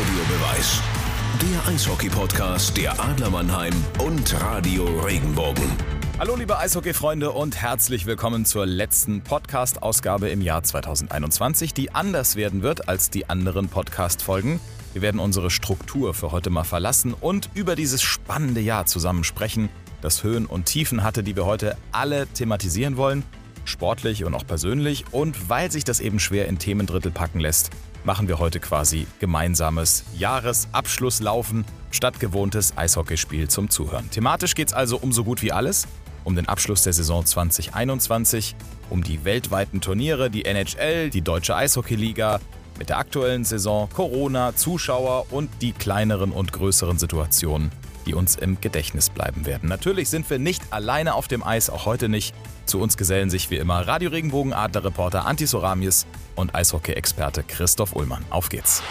Audiobeweis. Der Eishockey-Podcast der Adler Mannheim und Radio Regenbogen. Hallo liebe Eishockey-Freunde und herzlich willkommen zur letzten Podcast-Ausgabe im Jahr 2021, die anders werden wird als die anderen Podcast-Folgen. Wir werden unsere Struktur für heute mal verlassen und über dieses spannende Jahr zusammen sprechen, das Höhen und Tiefen hatte, die wir heute alle thematisieren wollen, sportlich und auch persönlich. Und weil sich das eben schwer in Themendrittel packen lässt, machen wir heute quasi gemeinsames Jahresabschlusslaufen statt gewohntes Eishockeyspiel zum Zuhören. Thematisch geht es also um so gut wie alles, um den Abschluss der Saison 2021, um die weltweiten Turniere, die NHL, die Deutsche Eishockeyliga, mit der aktuellen Saison, Corona, Zuschauer und die kleineren und größeren Situationen, die uns im Gedächtnis bleiben werden. Natürlich sind wir nicht alleine auf dem Eis, auch heute nicht. Zu uns gesellen sich wie immer Radio Regenbogen Adler-Reporter Anti Soramies und Eishockey-Experte Christoph Ullmann. Auf geht's!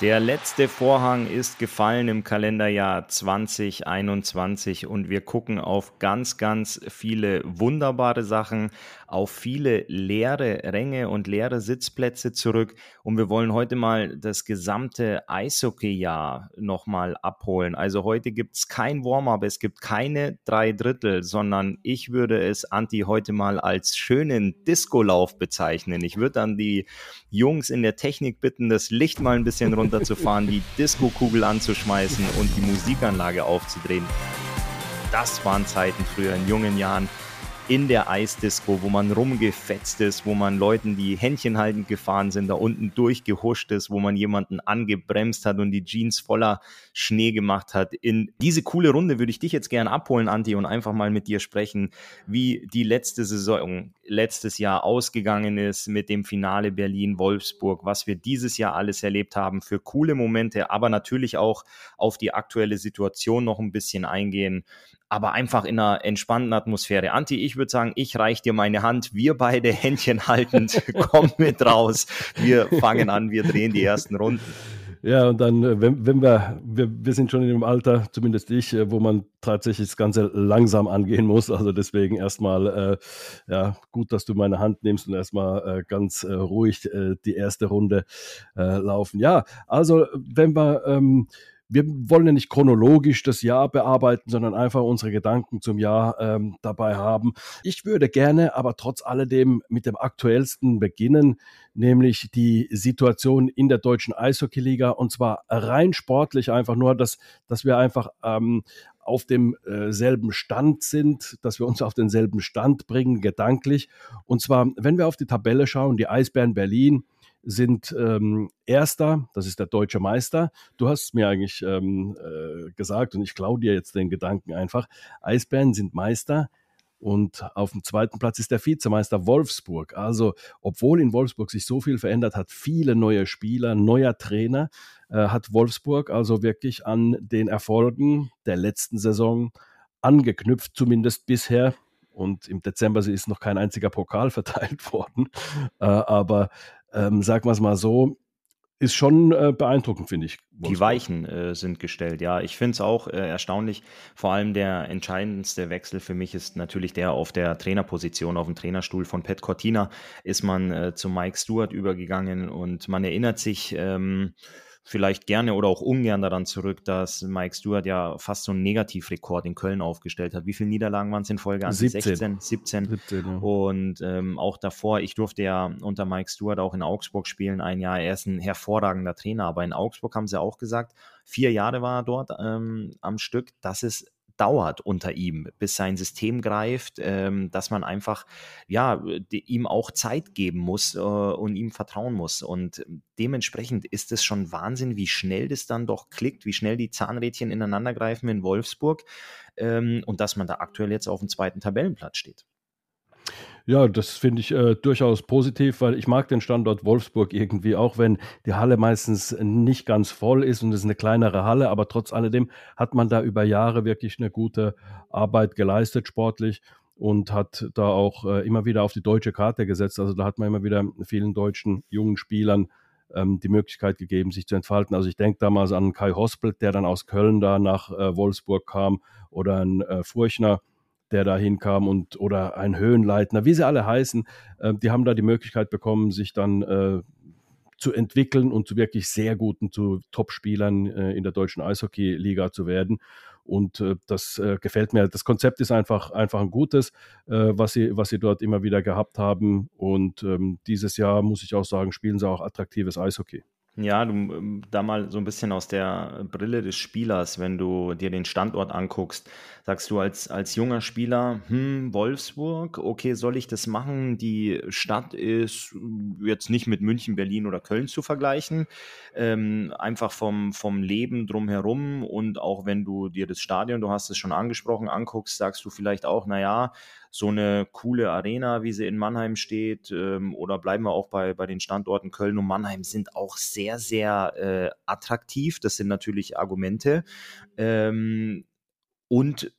Der letzte Vorhang ist gefallen im Kalenderjahr 2021 und wir gucken auf ganz, ganz viele wunderbare Sachen, auf viele leere Ränge und leere Sitzplätze zurück. Und wir wollen heute mal das gesamte Eishockeyjahr nochmal abholen. Also heute gibt es kein Warm-up, es gibt keine drei Drittel, sondern ich würde es, Anti, heute mal als schönen Disco-Lauf bezeichnen. Ich würde dann die Jungs in der Technik bitten, das Licht mal ein bisschen runterzufahren, die Disco-Kugel anzuschmeißen und die Musikanlage aufzudrehen. Das waren Zeiten früher in jungen Jahren in der Eisdisco, wo man rumgefetzt ist, wo man Leuten die Händchen haltend gefahren sind, da unten durchgehuscht ist, wo man jemanden angebremst hat und die Jeans voller Schnee gemacht hat. In diese coole Runde würde ich dich jetzt gerne abholen, Anti, und einfach mal mit dir sprechen, wie die letzte Saison, letztes Jahr ausgegangen ist mit dem Finale Berlin-Wolfsburg, was wir dieses Jahr alles erlebt haben für coole Momente, aber natürlich auch auf die aktuelle Situation noch ein bisschen eingehen aber einfach in einer entspannten Atmosphäre. Anti, ich würde sagen, ich reiche dir meine Hand, wir beide Händchen haltend, komm mit raus, wir fangen an, wir drehen die ersten Runden. Ja, und dann, äh, wenn, wenn wir, wir, wir sind schon in dem Alter, zumindest ich, äh, wo man tatsächlich das Ganze langsam angehen muss. Also deswegen erstmal, äh, ja, gut, dass du meine Hand nimmst und erstmal äh, ganz äh, ruhig äh, die erste Runde laufen. Ja, also wenn wir ähm, wir wollen ja nicht chronologisch das Jahr bearbeiten, sondern einfach unsere Gedanken zum Jahr ähm, dabei haben. Ich würde gerne aber trotz alledem mit dem aktuellsten beginnen, nämlich die Situation in der deutschen Eishockeyliga und zwar rein sportlich einfach nur, dass, dass wir einfach ähm, auf demselben äh, Stand sind, dass wir uns auf denselben Stand bringen, gedanklich. Und zwar, wenn wir auf die Tabelle schauen, die Eisbären Berlin, sind ähm, Erster, das ist der deutsche Meister. Du hast mir eigentlich ähm, äh, gesagt, und ich klaue dir jetzt den Gedanken einfach, Eisbären sind Meister und auf dem zweiten Platz ist der Vizemeister Wolfsburg. Also, obwohl in Wolfsburg sich so viel verändert hat, viele neue Spieler, neuer Trainer, äh, hat Wolfsburg also wirklich an den Erfolgen der letzten Saison angeknüpft, zumindest bisher und im Dezember ist noch kein einziger Pokal verteilt worden. Äh, aber ähm, sagen wir es mal so, ist schon äh, beeindruckend, finde ich. Die Weichen äh, sind gestellt, ja. Ich finde es auch äh, erstaunlich. Vor allem der entscheidendste Wechsel für mich ist natürlich der auf der Trainerposition, auf dem Trainerstuhl von Pat Cortina ist man äh, zu Mike Stewart übergegangen und man erinnert sich, ähm, vielleicht gerne oder auch ungern daran zurück, dass Mike Stewart ja fast so einen Negativrekord in Köln aufgestellt hat. Wie viele Niederlagen waren es in Folge? 17. 16, 17. 17 ja. Und ähm, auch davor, ich durfte ja unter Mike Stewart auch in Augsburg spielen, ein Jahr. Er ist ein hervorragender Trainer, aber in Augsburg haben sie auch gesagt, vier Jahre war er dort ähm, am Stück. Das ist dauert unter ihm, bis sein System greift, ähm, dass man einfach ja ihm auch Zeit geben muss äh, und ihm vertrauen muss. Und dementsprechend ist es schon Wahnsinn, wie schnell das dann doch klickt, wie schnell die Zahnrädchen ineinander greifen in Wolfsburg ähm, und dass man da aktuell jetzt auf dem zweiten Tabellenplatz steht. Ja, das finde ich äh, durchaus positiv, weil ich mag den Standort Wolfsburg irgendwie, auch wenn die Halle meistens nicht ganz voll ist und es ist eine kleinere Halle, aber trotz alledem hat man da über Jahre wirklich eine gute Arbeit geleistet sportlich und hat da auch äh, immer wieder auf die deutsche Karte gesetzt. Also da hat man immer wieder vielen deutschen jungen Spielern ähm, die Möglichkeit gegeben, sich zu entfalten. Also ich denke damals an Kai Hospelt, der dann aus Köln da nach äh, Wolfsburg kam oder an äh, Furchner, der da hinkam und oder ein Höhenleitner, wie sie alle heißen, äh, die haben da die Möglichkeit bekommen, sich dann äh, zu entwickeln und zu wirklich sehr guten, zu Top-Spielern äh, in der deutschen Eishockey-Liga zu werden. Und äh, das äh, gefällt mir. Das Konzept ist einfach, einfach ein gutes, äh, was, sie, was sie dort immer wieder gehabt haben. Und ähm, dieses Jahr, muss ich auch sagen, spielen sie auch attraktives Eishockey. Ja, du ähm, da mal so ein bisschen aus der Brille des Spielers, wenn du dir den Standort anguckst, sagst du als, als junger Spieler, hm, Wolfsburg, okay, soll ich das machen? Die Stadt ist jetzt nicht mit München, Berlin oder Köln zu vergleichen, ähm, einfach vom, vom Leben drumherum und auch wenn du dir das Stadion, du hast es schon angesprochen, anguckst, sagst du vielleicht auch, naja, so eine coole Arena, wie sie in Mannheim steht, ähm, oder bleiben wir auch bei, bei den Standorten Köln und Mannheim, sind auch sehr, sehr äh, attraktiv. Das sind natürlich Argumente. Ähm, und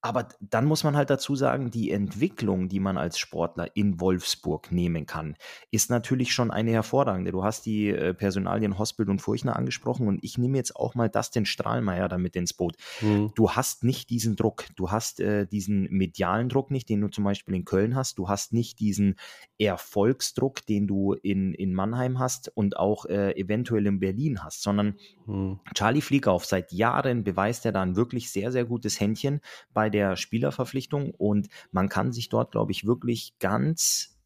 aber dann muss man halt dazu sagen, die Entwicklung, die man als Sportler in Wolfsburg nehmen kann, ist natürlich schon eine hervorragende. Du hast die äh, Personalien Hospital und Furchner angesprochen und ich nehme jetzt auch mal das den Strahlmeier damit ins Boot. Mhm. Du hast nicht diesen Druck, du hast äh, diesen medialen Druck nicht, den du zum Beispiel in Köln hast, du hast nicht diesen Erfolgsdruck, den du in, in Mannheim hast und auch äh, eventuell in Berlin hast, sondern mhm. Charlie Fliegauf seit Jahren beweist er da ein wirklich sehr, sehr gutes Händchen bei bei der Spielerverpflichtung und man kann sich dort, glaube ich, wirklich ganz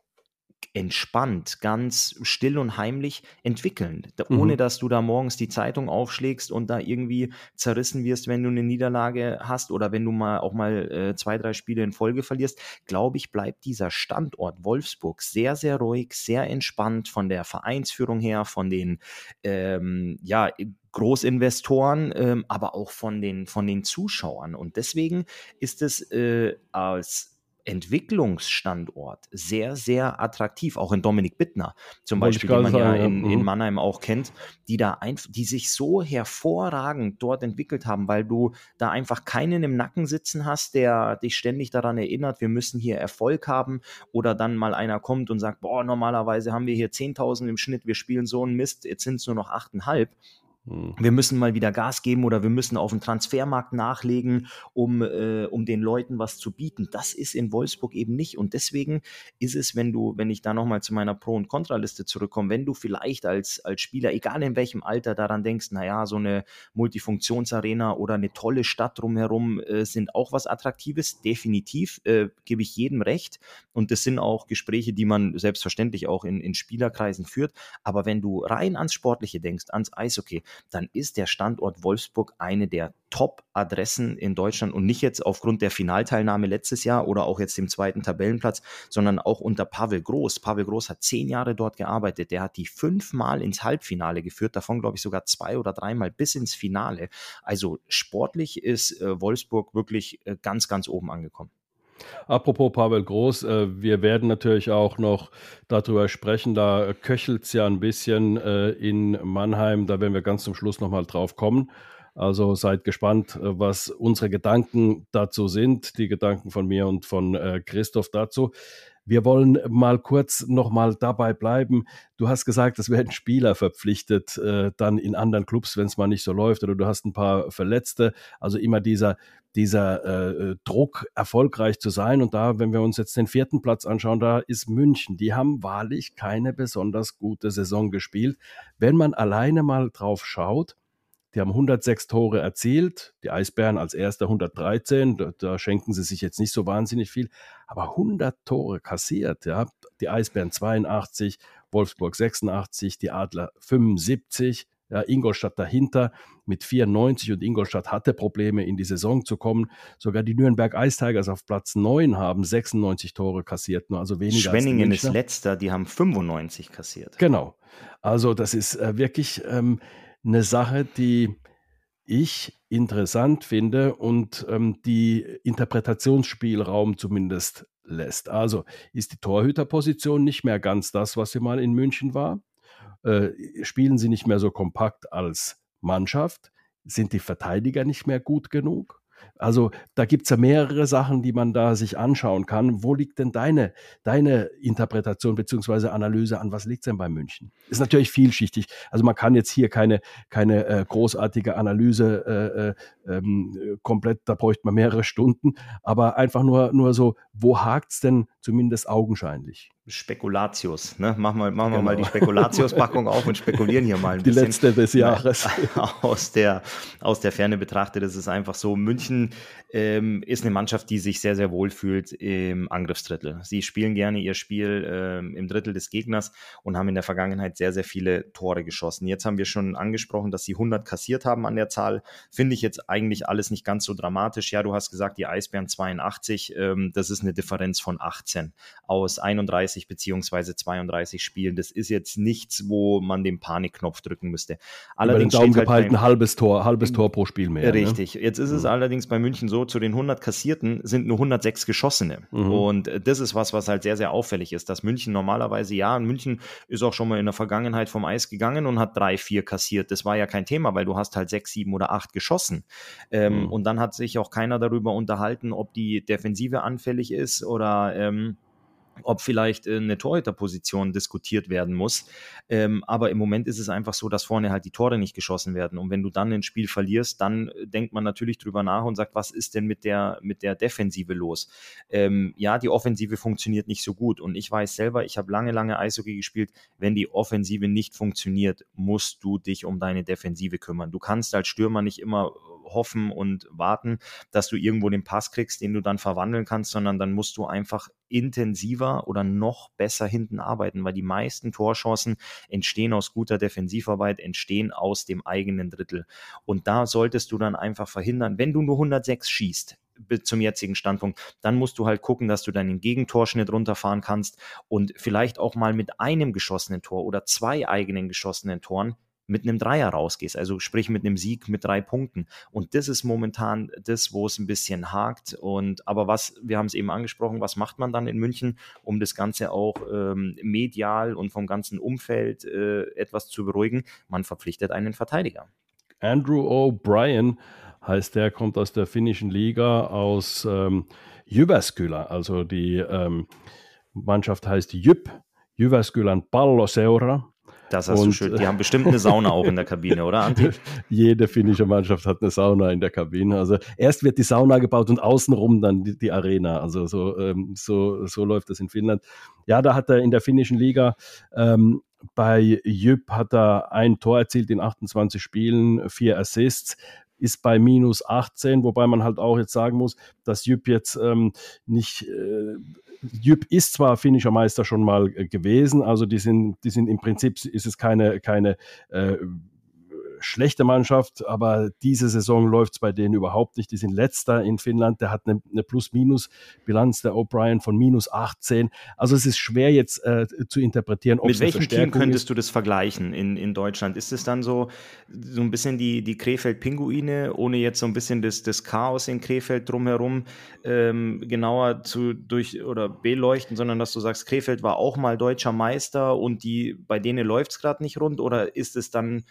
entspannt, ganz still und heimlich entwickeln, mhm. ohne dass du da morgens die Zeitung aufschlägst und da irgendwie zerrissen wirst, wenn du eine Niederlage hast oder wenn du mal auch mal äh, zwei, drei Spiele in Folge verlierst, glaube ich, bleibt dieser Standort Wolfsburg sehr, sehr ruhig, sehr entspannt von der Vereinsführung her, von den ähm, ja, Großinvestoren, ähm, aber auch von den, von den Zuschauern. Und deswegen ist es äh, als Entwicklungsstandort sehr, sehr attraktiv, auch in Dominik Bittner zum Wollte Beispiel, den man sagen, ja in, in, mhm. Mannheim auch kennt, die da einfach, die sich so hervorragend dort entwickelt haben, weil du da einfach keinen im Nacken sitzen hast, der dich ständig daran erinnert, wir müssen hier Erfolg haben oder dann mal einer kommt und sagt, boah, normalerweise haben wir hier 10.000 im Schnitt, wir spielen so einen Mist, jetzt sind es nur noch 8,5 hm. Wir müssen mal wieder Gas geben oder wir müssen auf dem Transfermarkt nachlegen, um, äh, um den Leuten was zu bieten. Das ist in Wolfsburg eben nicht. Und deswegen ist es, wenn du, wenn ich da nochmal zu meiner Pro- und Kontraliste zurückkomme, wenn du vielleicht als, als Spieler, egal in welchem Alter, daran denkst, naja, so eine Multifunktionsarena oder eine tolle Stadt drumherum äh, sind auch was Attraktives, definitiv, äh, gebe ich jedem recht. Und das sind auch Gespräche, die man selbstverständlich auch in, in Spielerkreisen führt. Aber wenn du rein ans Sportliche denkst, ans Eishockey, dann ist der Standort Wolfsburg eine der Top-Adressen in Deutschland und nicht jetzt aufgrund der Finalteilnahme letztes Jahr oder auch jetzt dem zweiten Tabellenplatz, sondern auch unter Pavel Groß. Pavel Groß hat zehn Jahre dort gearbeitet. Der hat die fünfmal ins Halbfinale geführt, davon glaube ich sogar zwei oder dreimal bis ins Finale. Also sportlich ist äh, Wolfsburg wirklich äh, ganz, ganz oben angekommen. Apropos Pavel Groß, äh, wir werden natürlich auch noch darüber sprechen. Da köchelt es ja ein bisschen äh, in Mannheim. Da werden wir ganz zum Schluss nochmal drauf kommen. Also seid gespannt, äh, was unsere Gedanken dazu sind, die Gedanken von mir und von Christoph dazu. Wir wollen mal kurz nochmal dabei bleiben. Du hast gesagt, es werden Spieler verpflichtet, äh, dann in anderen Clubs, wenn es mal nicht so läuft, oder du hast ein paar Verletzte. Also immer dieser, dieser äh, Druck, erfolgreich zu sein. Und da, wenn wir uns jetzt den vierten Platz anschauen, da ist München. Die haben wahrlich keine besonders gute Saison gespielt. Wenn man alleine mal drauf schaut, die haben 106 Tore erzielt, die Eisbären als erster 113, da, da, schenken sie sich jetzt nicht so wahnsinnig viel, aber 100 Tore kassiert, ja. Die Eisbären 82, Wolfsburg 86, die Adler 75, ja, Ingolstadt dahinter mit 94 und Ingolstadt hatte Probleme in die Saison zu kommen. Sogar die Nürnberg Ice Tigers auf Platz 9 haben 96 Tore kassiert, nur also weniger Schwenningen ist letzter, die haben 95 kassiert. Genau. Also das ist äh, wirklich ähm, eine Sache, die ich interessant finde und ähm, die Interpretationsspielraum zumindest lässt. Also ist die Torhüterposition nicht mehr ganz das, was sie mal in München war? Äh, spielen sie nicht mehr so kompakt als Mannschaft? Sind die Verteidiger nicht mehr gut genug? Also da gibt es ja mehrere Sachen, die man da sich anschauen kann. Wo liegt denn deine, deine Interpretation bzw. Analyse an? Was liegt denn bei München? Ist natürlich vielschichtig. Also man kann jetzt hier keine, keine äh, großartige Analyse äh, äh, ähm, komplett, da bräuchte man mehrere Stunden, aber einfach nur, nur so, wo hakt es denn zumindest augenscheinlich? Spekulatius. Ne? Machen wir, machen wir genau. mal die Spekulatius-Packung auf und spekulieren hier mal ein die bisschen. Die letzte des Jahres. Aus der, aus der Ferne betrachtet ist es einfach so, München ähm, ist eine Mannschaft, die sich sehr, sehr wohl fühlt im Angriffsdrittel. Sie spielen gerne ihr Spiel ähm, im Drittel des Gegners und haben in der Vergangenheit sehr, sehr viele Tore geschossen. Jetzt haben wir schon angesprochen, dass sie 100 kassiert haben an der Zahl. Finde ich jetzt eigentlich alles nicht ganz so dramatisch. Ja, du hast gesagt, die Eisbären 82, ähm, das ist eine Differenz von 18 aus 31 beziehungsweise 32 Spielen. Das ist jetzt nichts, wo man den Panikknopf drücken müsste. Allerdings Über den Daumen halt ein halbes Tor, halbes Tor pro Spiel mehr. Ne? Richtig. Ne? Jetzt ist es mhm. allerdings bei München so, zu den 100 Kassierten sind nur 106 Geschossene. Mhm. Und das ist was, was halt sehr, sehr auffällig ist, dass München normalerweise, ja, München ist auch schon mal in der Vergangenheit vom Eis gegangen und hat drei, vier kassiert. Das war ja kein Thema, weil du hast halt sechs, sieben oder acht geschossen. Ähm, mhm. Und dann hat sich auch keiner darüber unterhalten, ob die Defensive anfällig ist oder ähm, ob vielleicht eine Torhüterposition diskutiert werden muss. Ähm, aber im Moment ist es einfach so, dass vorne halt die Tore nicht geschossen werden. Und wenn du dann ein Spiel verlierst, dann äh, denkt man natürlich drüber nach und sagt, was ist denn mit der, mit der Defensive los? Ähm, ja, die Offensive funktioniert nicht so gut. Und ich weiß selber, ich habe lange, lange Eishockey gespielt. Wenn die Offensive nicht funktioniert, musst du dich um deine Defensive kümmern. Du kannst als Stürmer nicht immer hoffen und warten, dass du irgendwo den Pass kriegst, den du dann verwandeln kannst, sondern dann musst du einfach intensiver oder noch besser hinten arbeiten, weil die meisten Torchancen entstehen aus guter Defensivarbeit, entstehen aus dem eigenen Drittel. Und da solltest du dann einfach verhindern, wenn du nur 106 schießt, zum jetzigen Standpunkt, dann musst du halt gucken, dass du deinen Gegentorschnitt runterfahren kannst und vielleicht auch mal mit einem geschossenen Tor oder zwei eigenen geschossenen Toren mit einem Dreier rausgehst, also sprich mit einem Sieg mit drei Punkten. Und das ist momentan das, wo es ein bisschen hakt. Und aber was, wir haben es eben angesprochen, was macht man dann in München, um das Ganze auch ähm, medial und vom ganzen Umfeld äh, etwas zu beruhigen? Man verpflichtet einen Verteidiger. Andrew O'Brien heißt der, kommt aus der finnischen Liga aus ähm, Jyväskylä, also die ähm, Mannschaft heißt Jyp, Jyväskylän Palloseura das hast und, du schön. Die haben bestimmt eine Sauna auch in der Kabine, oder, Antti? Jede finnische Mannschaft hat eine Sauna in der Kabine. Also erst wird die Sauna gebaut und außenrum dann die, die Arena. Also so, ähm, so, so läuft das in Finnland. Ja, da hat er in der finnischen Liga ähm, bei Jüpp hat er ein Tor erzielt in 28 Spielen, vier Assists ist bei minus 18, wobei man halt auch jetzt sagen muss, dass Jüpp jetzt ähm, nicht äh, Jüp ist zwar finnischer Meister schon mal äh, gewesen, also die sind, die sind im Prinzip ist es keine, keine äh, schlechte Mannschaft, aber diese Saison läuft es bei denen überhaupt nicht. Die sind letzter in Finnland, der hat eine, eine Plus-Minus-Bilanz, der O'Brien von minus 18. Also es ist schwer jetzt äh, zu interpretieren. Mit welchem Team könntest ist. du das vergleichen in, in Deutschland? Ist es dann so, so ein bisschen die, die Krefeld-Pinguine, ohne jetzt so ein bisschen das, das Chaos in Krefeld drumherum ähm, genauer zu durch oder beleuchten, sondern dass du sagst, Krefeld war auch mal deutscher Meister und die bei denen läuft es gerade nicht rund oder ist es dann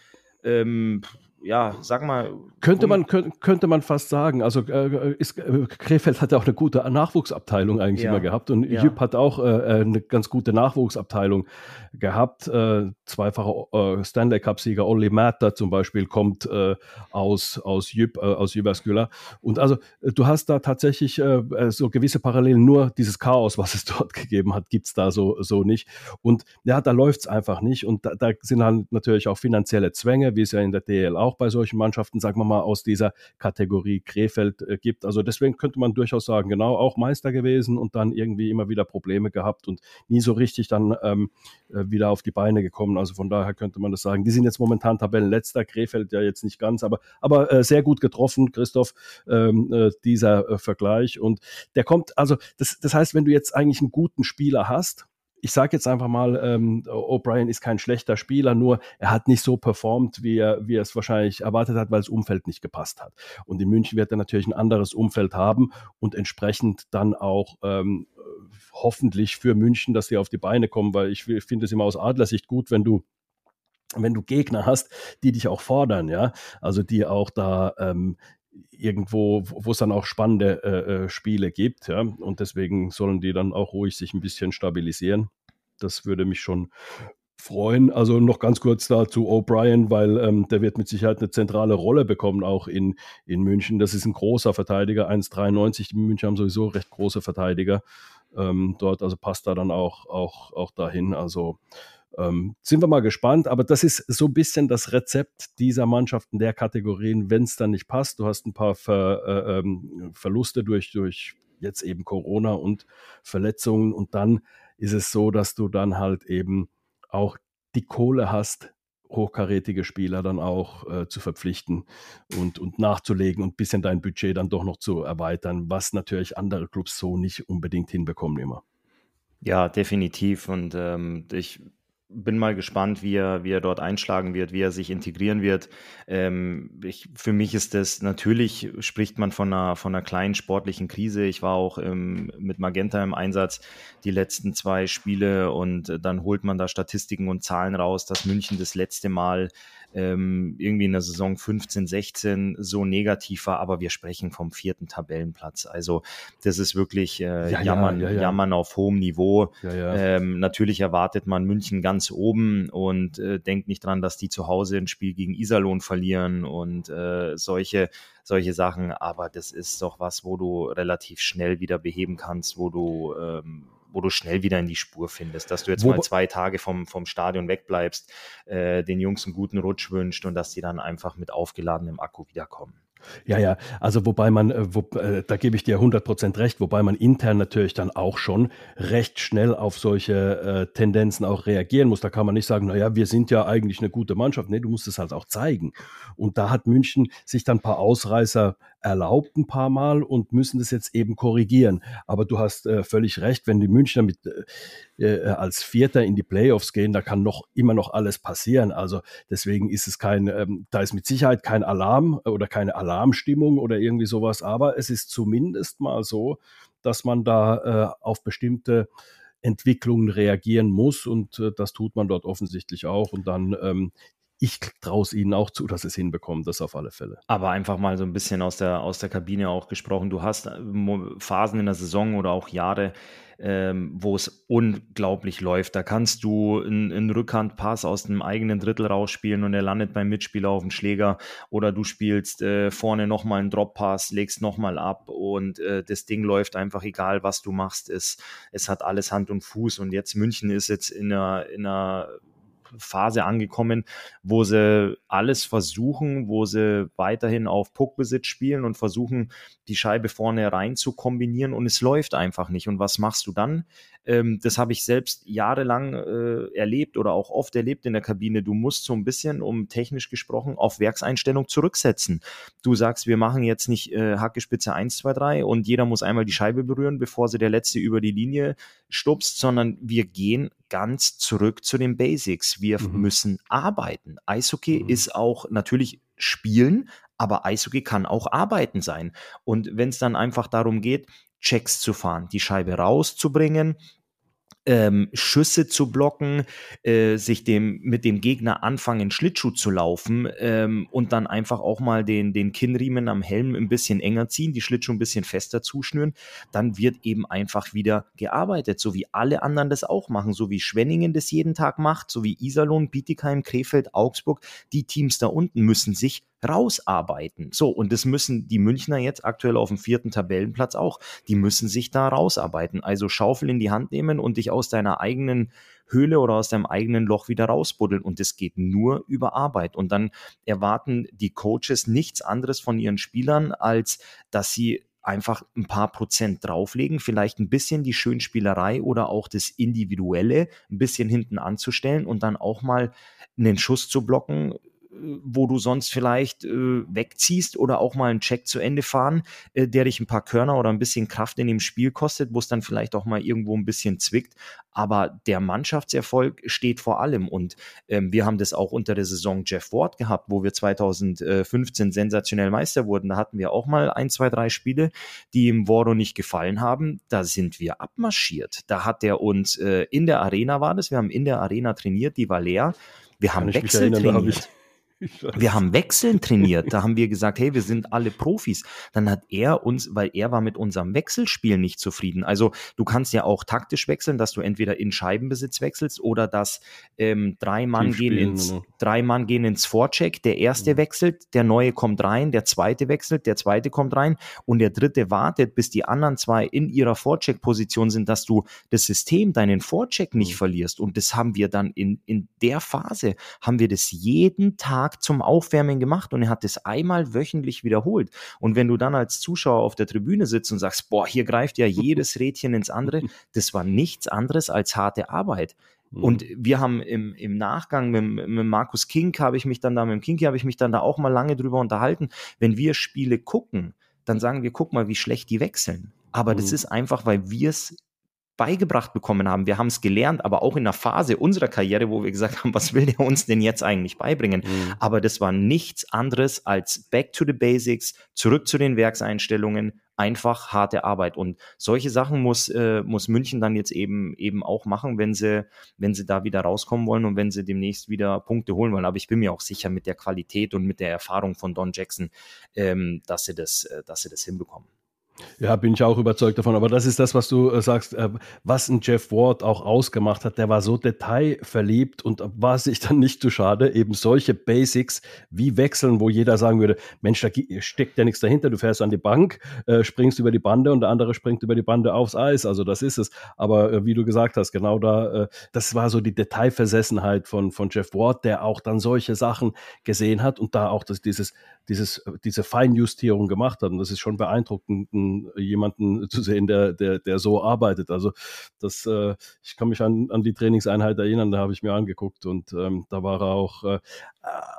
ähm, ja, sag mal. Könnte man, könnte man fast sagen. Also äh, ist, äh, Krefeld hat ja auch eine gute Nachwuchsabteilung eigentlich ja. immer gehabt und ja. Jüpp hat auch äh, äh, eine ganz gute Nachwuchsabteilung gehabt. Äh, zweifacher Stanley Cup-Sieger Olli Matter zum Beispiel kommt aus, aus Jüpp, aus Jyväskylä. Und also du hast da tatsächlich so gewisse Parallelen, nur dieses Chaos, was es dort gegeben hat, gibt es da so, so nicht. Und ja, da läuft es einfach nicht. Und da, da sind dann natürlich auch finanzielle Zwänge, wie es ja in der DL auch auch bei solchen Mannschaften, sagen wir mal, aus dieser Kategorie Krefeld äh, gibt. Also deswegen könnte man durchaus sagen, genau, auch Meister gewesen und dann irgendwie immer wieder Probleme gehabt und nie so richtig dann ähm, äh, wieder auf die Beine gekommen. Also von daher könnte man das sagen. Die sind jetzt momentan Tabellenletzter, Krefeld ja jetzt nicht ganz, aber, aber äh, sehr gut getroffen, Christoph, ähm, äh, dieser äh, Vergleich. Und der kommt, also das, das heißt, wenn du jetzt eigentlich einen guten Spieler hast, ich sage jetzt einfach mal, ähm, O'Brien ist kein schlechter Spieler, nur er hat nicht so performt, wie er, wie er es wahrscheinlich erwartet hat, weil das Umfeld nicht gepasst hat. Und in München wird er natürlich ein anderes Umfeld haben und entsprechend dann auch ähm, hoffentlich für München, dass sie auf die Beine kommen, weil ich finde es immer aus Adlersicht gut, wenn du wenn du Gegner hast, die dich auch fordern, ja, also die auch da ähm, irgendwo, wo es dann auch spannende äh, äh, Spiele gibt. Ja? Und deswegen sollen die dann auch ruhig sich ein bisschen stabilisieren. Das würde mich schon freuen. Also noch ganz kurz dazu O'Brien, weil ähm, der wird mit Sicherheit eine zentrale Rolle bekommen, auch in, in München. Das ist ein großer Verteidiger, 1,93. Die München haben sowieso recht große Verteidiger. ähm, dort, also passt da dann auch, auch, auch dahin. Also ähm, sind wir mal gespannt, aber das ist so ein bisschen das Rezept dieser Mannschaften der Kategorien, wenn es dann nicht passt. Du hast ein paar Ver, äh, ähm, Verluste durch, durch jetzt eben Corona und Verletzungen und dann ist es so, dass du dann halt eben auch die Kohle hast, hochkarätige Spieler dann auch äh, zu verpflichten und, und nachzulegen und ein bisschen dein Budget dann doch noch zu erweitern, was natürlich andere Clubs so nicht unbedingt hinbekommen immer. Ja, definitiv. Und ähm, ich bin mal gespannt, wie er, wie er dort einschlagen wird, wie er sich integrieren wird. Ähm, ich, für mich ist das natürlich, spricht man von einer, von einer kleinen sportlichen Krise. Ich war auch im, mit Magenta im Einsatz die letzten zwei Spiele und dann holt man da Statistiken und Zahlen raus, dass München das letzte Mal ähm, irgendwie in der Saison 15, 16 so negativ war, aber wir sprechen vom vierten Tabellenplatz. Also das ist wirklich äh, ja, Jammern, ja, ja, Jammern auf hohem Niveau. Ähm, natürlich erwartet man München ganz oben und äh, denkt nicht dran, dass die zu Hause ein Spiel gegen Iserlohn verlieren und äh, solche solche Sachen, aber das ist doch was, wo du relativ schnell wieder beheben kannst, wo du ähm, wo du schnell wieder in die Spur findest, dass du jetzt wo, mal zwei Tage vom, vom Stadion wegbleibst, äh, den Jungs einen guten Rutsch wünscht und dass die dann einfach mit aufgeladenem Akku wiederkommen. Ja, ja, also wobei man, äh, wo, äh, da gebe ich dir 100% recht, wobei man intern natürlich dann auch schon recht schnell auf solche äh, Tendenzen auch reagieren muss. Da kann man nicht sagen, naja, wir sind ja eigentlich eine gute Mannschaft. Nee, du musst es halt auch zeigen. Und da hat München sich dann ein paar Ausreißer erlaubt ein paar Mal und müssen das jetzt eben korrigieren. Aber du hast äh, völlig recht, wenn die Münchner mit, äh, äh, als Vierter in die Playoffs gehen, da kann noch immer noch alles passieren. Also deswegen ist es kein, ähm, da ist mit Sicherheit kein Alarm oder keine Alarmstimmung oder irgendwie sowas. Aber es ist zumindest mal so, dass man da äh, auf bestimmte Entwicklungen reagieren muss und äh, das tut man dort offensichtlich auch und dann ähm, ich traue es ihnen auch zu, dass sie es hinbekommen, das auf alle Fälle. Aber einfach mal so ein bisschen aus der, aus der Kabine auch gesprochen. Du hast äh, Phasen in der Saison oder auch Jahre, ähm, wo es unglaublich läuft. Da kannst du einen, Rückhandpass aus dem eigenen Drittel rausspielen und er landet beim Mitspieler auf dem Schläger oder du spielst äh, vorne nochmal einen Drop-Pass, legst nochmal ab und äh, das Ding läuft einfach, egal was du machst, es, es hat alles Hand und Fuß und jetzt München ist jetzt in einer, in einer Phase angekommen, wo sie alles versuchen, wo sie weiterhin auf Puckbesitz spielen und versuchen, die Scheibe vorne rein zu kombinieren und es läuft einfach nicht. Und was machst du dann? Ähm, das habe ich selbst jahrelang äh, erlebt oder auch oft erlebt in der Kabine. Du musst so ein bisschen, um technisch gesprochen, auf Werkseinstellung zurücksetzen. Du sagst, wir machen jetzt nicht äh, Hackespitze 1, 2, 3 und jeder muss einmal die Scheibe berühren, bevor sie der Letzte über die Linie stupst, sondern wir gehen ganz zurück zu den Basics. Wir mhm. müssen arbeiten. Eishockey mhm. ist auch natürlich Spielen, aber Eishockey kann auch Arbeiten sein. Und wenn es dann einfach darum geht, Checks zu fahren, die Scheibe rauszubringen, ähm, Schüsse zu blocken, äh, sich dem mit dem Gegner anfangen, Schlittschuh zu laufen ähm, und dann einfach auch mal den, den Kinnriemen am Helm ein bisschen enger ziehen, die Schlittschuh ein bisschen fester zuschnüren, dann wird eben einfach wieder gearbeitet, so wie alle anderen das auch machen, so wie Schwenningen das jeden Tag macht, so wie Iserlohn, Bietigheim, Krefeld, Augsburg, die Teams da unten müssen sich rausarbeiten. So, und das müssen die Münchner jetzt aktuell auf dem vierten Tabellenplatz auch. Die müssen sich da rausarbeiten. Also Schaufel in die Hand nehmen und dich aus deiner eigenen Höhle oder aus deinem eigenen Loch wieder rausbuddeln. Und das geht nur über Arbeit. Und dann erwarten die Coaches nichts anderes von ihren Spielern, als dass sie einfach ein paar Prozent drauflegen, vielleicht ein bisschen die Schönspielerei oder auch das Individuelle ein bisschen hinten anzustellen und dann auch mal einen Schuss zu blocken, wo du sonst vielleicht äh, wegziehst oder auch mal einen Check zu Ende fahren, äh, der dich ein paar Körner oder ein bisschen Kraft in dem Spiel kostet, wo es dann vielleicht auch mal irgendwo ein bisschen zwickt. Aber der Mannschaftserfolg steht vor allem. Und ähm, wir haben das auch unter der Saison Jeff Ward gehabt, wo wir 2015 sensationell Meister wurden. Da hatten wir auch mal ein, zwei, drei Spiele, die im Woro nicht gefallen haben. Da sind wir abmarschiert. Da hat er uns äh, in der Arena war das. Wir haben in der Arena trainiert, die war leer. Wir haben Wechsel trainiert. Wir haben Wechseln trainiert. Da haben wir gesagt, hey, wir sind alle Profis. Dann hat er uns, weil er war mit unserem Wechselspiel nicht zufrieden. Also du kannst ja auch taktisch wechseln, dass du entweder in Scheibenbesitz wechselst oder dass ähm, drei Mann gehen ins ne? drei Mann gehen ins Vorcheck. Der erste mhm. wechselt, der neue kommt rein, der zweite wechselt, der zweite kommt rein und der dritte wartet, bis die anderen zwei in ihrer Vorcheck-Position sind, dass du das System, deinen Vorcheck nicht mhm. verlierst. Und das haben wir dann in, in der Phase, haben wir das jeden Tag zum Aufwärmen gemacht und er hat das einmal wöchentlich wiederholt. Und wenn du dann als Zuschauer auf der Tribüne sitzt und sagst, boah, hier greift ja jedes Rädchen ins andere, das war nichts anderes als harte Arbeit. Mhm. Und wir haben im, im Nachgang mit, mit Markus King habe ich mich dann da, mit dem Kinky habe ich mich dann da auch mal lange drüber unterhalten. Wenn wir Spiele gucken, dann sagen wir, guck mal, wie schlecht die wechseln. Aber mhm. das ist einfach, weil wir es beigebracht bekommen haben. Wir haben es gelernt, aber auch in der Phase unserer Karriere, wo wir gesagt haben, was will der uns denn jetzt eigentlich beibringen? Mhm. Aber das war nichts anderes als back to the basics, zurück zu den Werkseinstellungen, einfach harte Arbeit. Und solche Sachen muss, äh, muss München dann jetzt eben, eben auch machen, wenn sie, wenn sie da wieder rauskommen wollen und wenn sie demnächst wieder Punkte holen wollen. Aber ich bin mir auch sicher mit der Qualität und mit der Erfahrung von Don Jackson, ähm, dass, sie das, äh, dass sie das hinbekommen. Ja, bin ich auch überzeugt davon. Aber das ist das, was du äh, sagst, äh, was ein Jeff Ward auch ausgemacht hat. Der war so detailverliebt und war sich dann nicht zu schade, eben solche Basics wie Wechseln, wo jeder sagen würde, Mensch, da steckt ja nichts dahinter. Du fährst an die Bank, äh, springst über die Bande und der andere springt über die Bande aufs Eis. Also das ist es. Aber äh, wie du gesagt hast, genau da, äh, das war so die Detailversessenheit von, von Jeff Ward, der auch dann solche Sachen gesehen hat und da auch das, dieses, dieses, diese Feinjustierung gemacht hat. Und das ist schon beeindruckend jemanden zu sehen, der, der, der so arbeitet. Also das, äh, ich kann mich an, an die Trainingseinheit erinnern, da habe ich mir angeguckt und ähm, da war er auch, äh,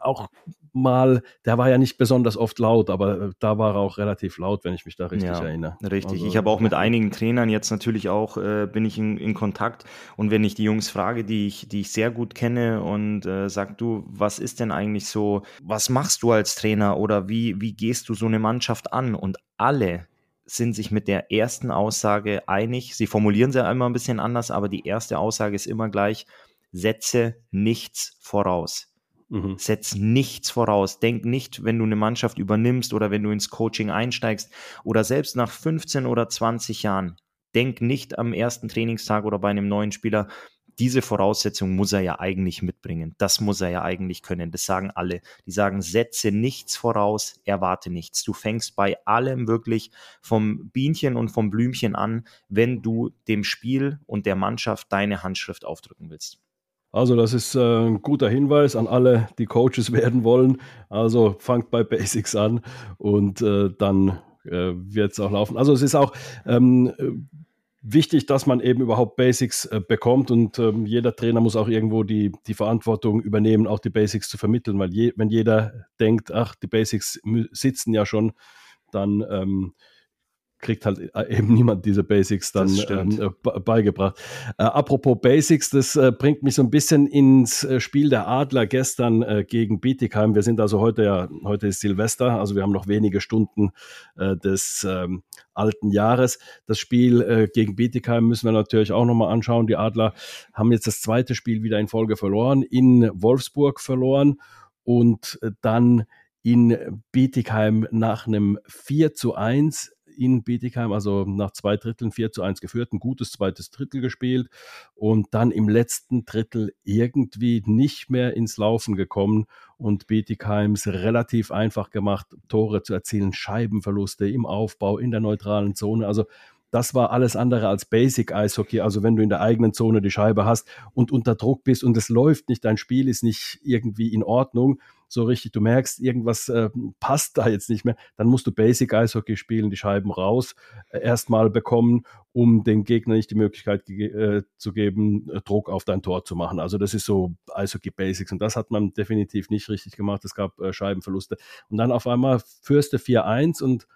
auch mal, der war ja nicht besonders oft laut, aber äh, da war er auch relativ laut, wenn ich mich da richtig ja, erinnere. Richtig. Also, ich habe auch mit einigen Trainern jetzt natürlich auch, äh, bin ich in, in, Kontakt und wenn ich die Jungs frage, die ich, die ich sehr gut kenne und äh, sag du, was ist denn eigentlich so, was machst du als Trainer oder wie, wie gehst du so eine Mannschaft an? Und alle sind sich mit der ersten Aussage einig. Sie formulieren sie immer ein bisschen anders, aber die erste Aussage ist immer gleich, setze nichts voraus. Mhm. Setz nichts voraus. Denk nicht, wenn du eine Mannschaft übernimmst oder wenn du ins Coaching einsteigst oder selbst nach 15 oder 20 Jahren. Denk nicht am ersten Trainingstag oder bei einem neuen Spieler, diese Voraussetzung muss er ja eigentlich mitbringen. Das muss er ja eigentlich können. Das sagen alle. Die sagen, setze nichts voraus, erwarte nichts. Du fängst bei allem wirklich vom Bienchen und vom Blümchen an, wenn du dem Spiel und der Mannschaft deine Handschrift aufdrücken willst. Also das ist äh, ein guter Hinweis an alle, die Coaches werden wollen. Also fangt bei Basics an und äh, dann äh, wird es auch laufen. Also es ist auch ähm, wichtig, dass man eben überhaupt Basics äh, bekommt und ähm, jeder Trainer muss auch irgendwo die, die Verantwortung übernehmen, auch die Basics zu vermitteln, weil je, wenn jeder denkt, ach, die Basics sitzen ja schon, dann ähm, kriegt halt äh, eben niemand diese Basics dann ähm, äh, beigebracht. Äh, apropos Basics, das äh, bringt mich so ein bisschen ins äh, Spiel der Adler gestern äh, gegen Bietigheim. Wir sind also heute ja, heute ist Silvester, also wir haben noch wenige Stunden des ähm, alten Jahres. Das Spiel gegen Bietigheim müssen wir natürlich auch nochmal anschauen. Die Adler haben jetzt das zweite Spiel wieder in Folge verloren, in Wolfsburg verloren und dann in Bietigheim nach einem 4 zu 1 in Bietigheim, also nach zwei Dritteln 4 zu 1 geführt, ein gutes zweites Drittel gespielt und dann im letzten Drittel irgendwie nicht mehr ins Laufen gekommen und Bietigheims relativ einfach gemacht, Tore zu erzielen, Scheibenverluste im Aufbau, in der neutralen Zone. Also das war alles andere als Basic Eishockey. Also wenn du in der eigenen Zone die Scheibe hast und unter Druck bist und es läuft nicht, dein Spiel ist nicht irgendwie in Ordnung, so richtig, du merkst, irgendwas äh, passt da jetzt nicht mehr, dann musst du Basic Eishockey spielen, die Scheiben raus äh, erstmal bekommen, um dem Gegner nicht die Möglichkeit äh, zu geben, äh, Druck auf dein Tor zu machen. Also das ist so Eishockey Basics und das hat man definitiv nicht richtig gemacht. Es gab äh, Scheibenverluste und dann auf einmal führst du 4-1 und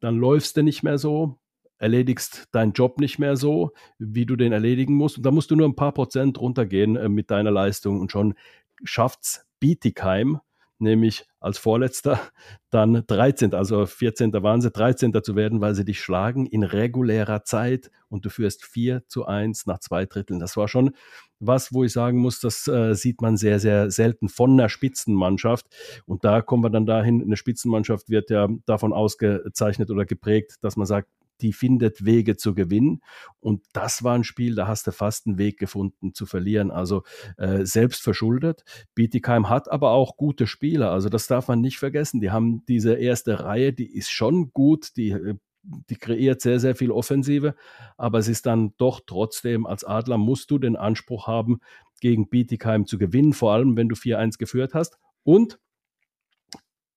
dann läufst du nicht mehr so, erledigst deinen Job nicht mehr so, wie du den erledigen musst. Und da musst du nur ein paar Prozent runtergehen äh, mit deiner Leistung und schon schafft's Bietigheim nämlich als Vorletzter dann 13., also 14. waren sie, 13. zu werden, weil sie dich schlagen in regulärer Zeit und du führst 4 zu 1 nach zwei Dritteln. Das war schon was, wo ich sagen muss, das äh, sieht man sehr, sehr selten von einer Spitzenmannschaft. Und da kommen wir dann dahin, eine Spitzenmannschaft wird ja davon ausgezeichnet oder geprägt, dass man sagt, die findet Wege zu gewinnen. Und das war ein Spiel, da hast du fast einen Weg gefunden zu verlieren. Also äh, selbst verschuldet. Bietigheim hat aber auch gute Spieler. Also das darf man nicht vergessen. Die haben diese erste Reihe, die ist schon gut. Die äh, die kreiert sehr, sehr viel Offensive, aber es ist dann doch trotzdem, als Adler musst du den Anspruch haben, gegen Bietigheim zu gewinnen, vor allem wenn du 4-1 geführt hast. Und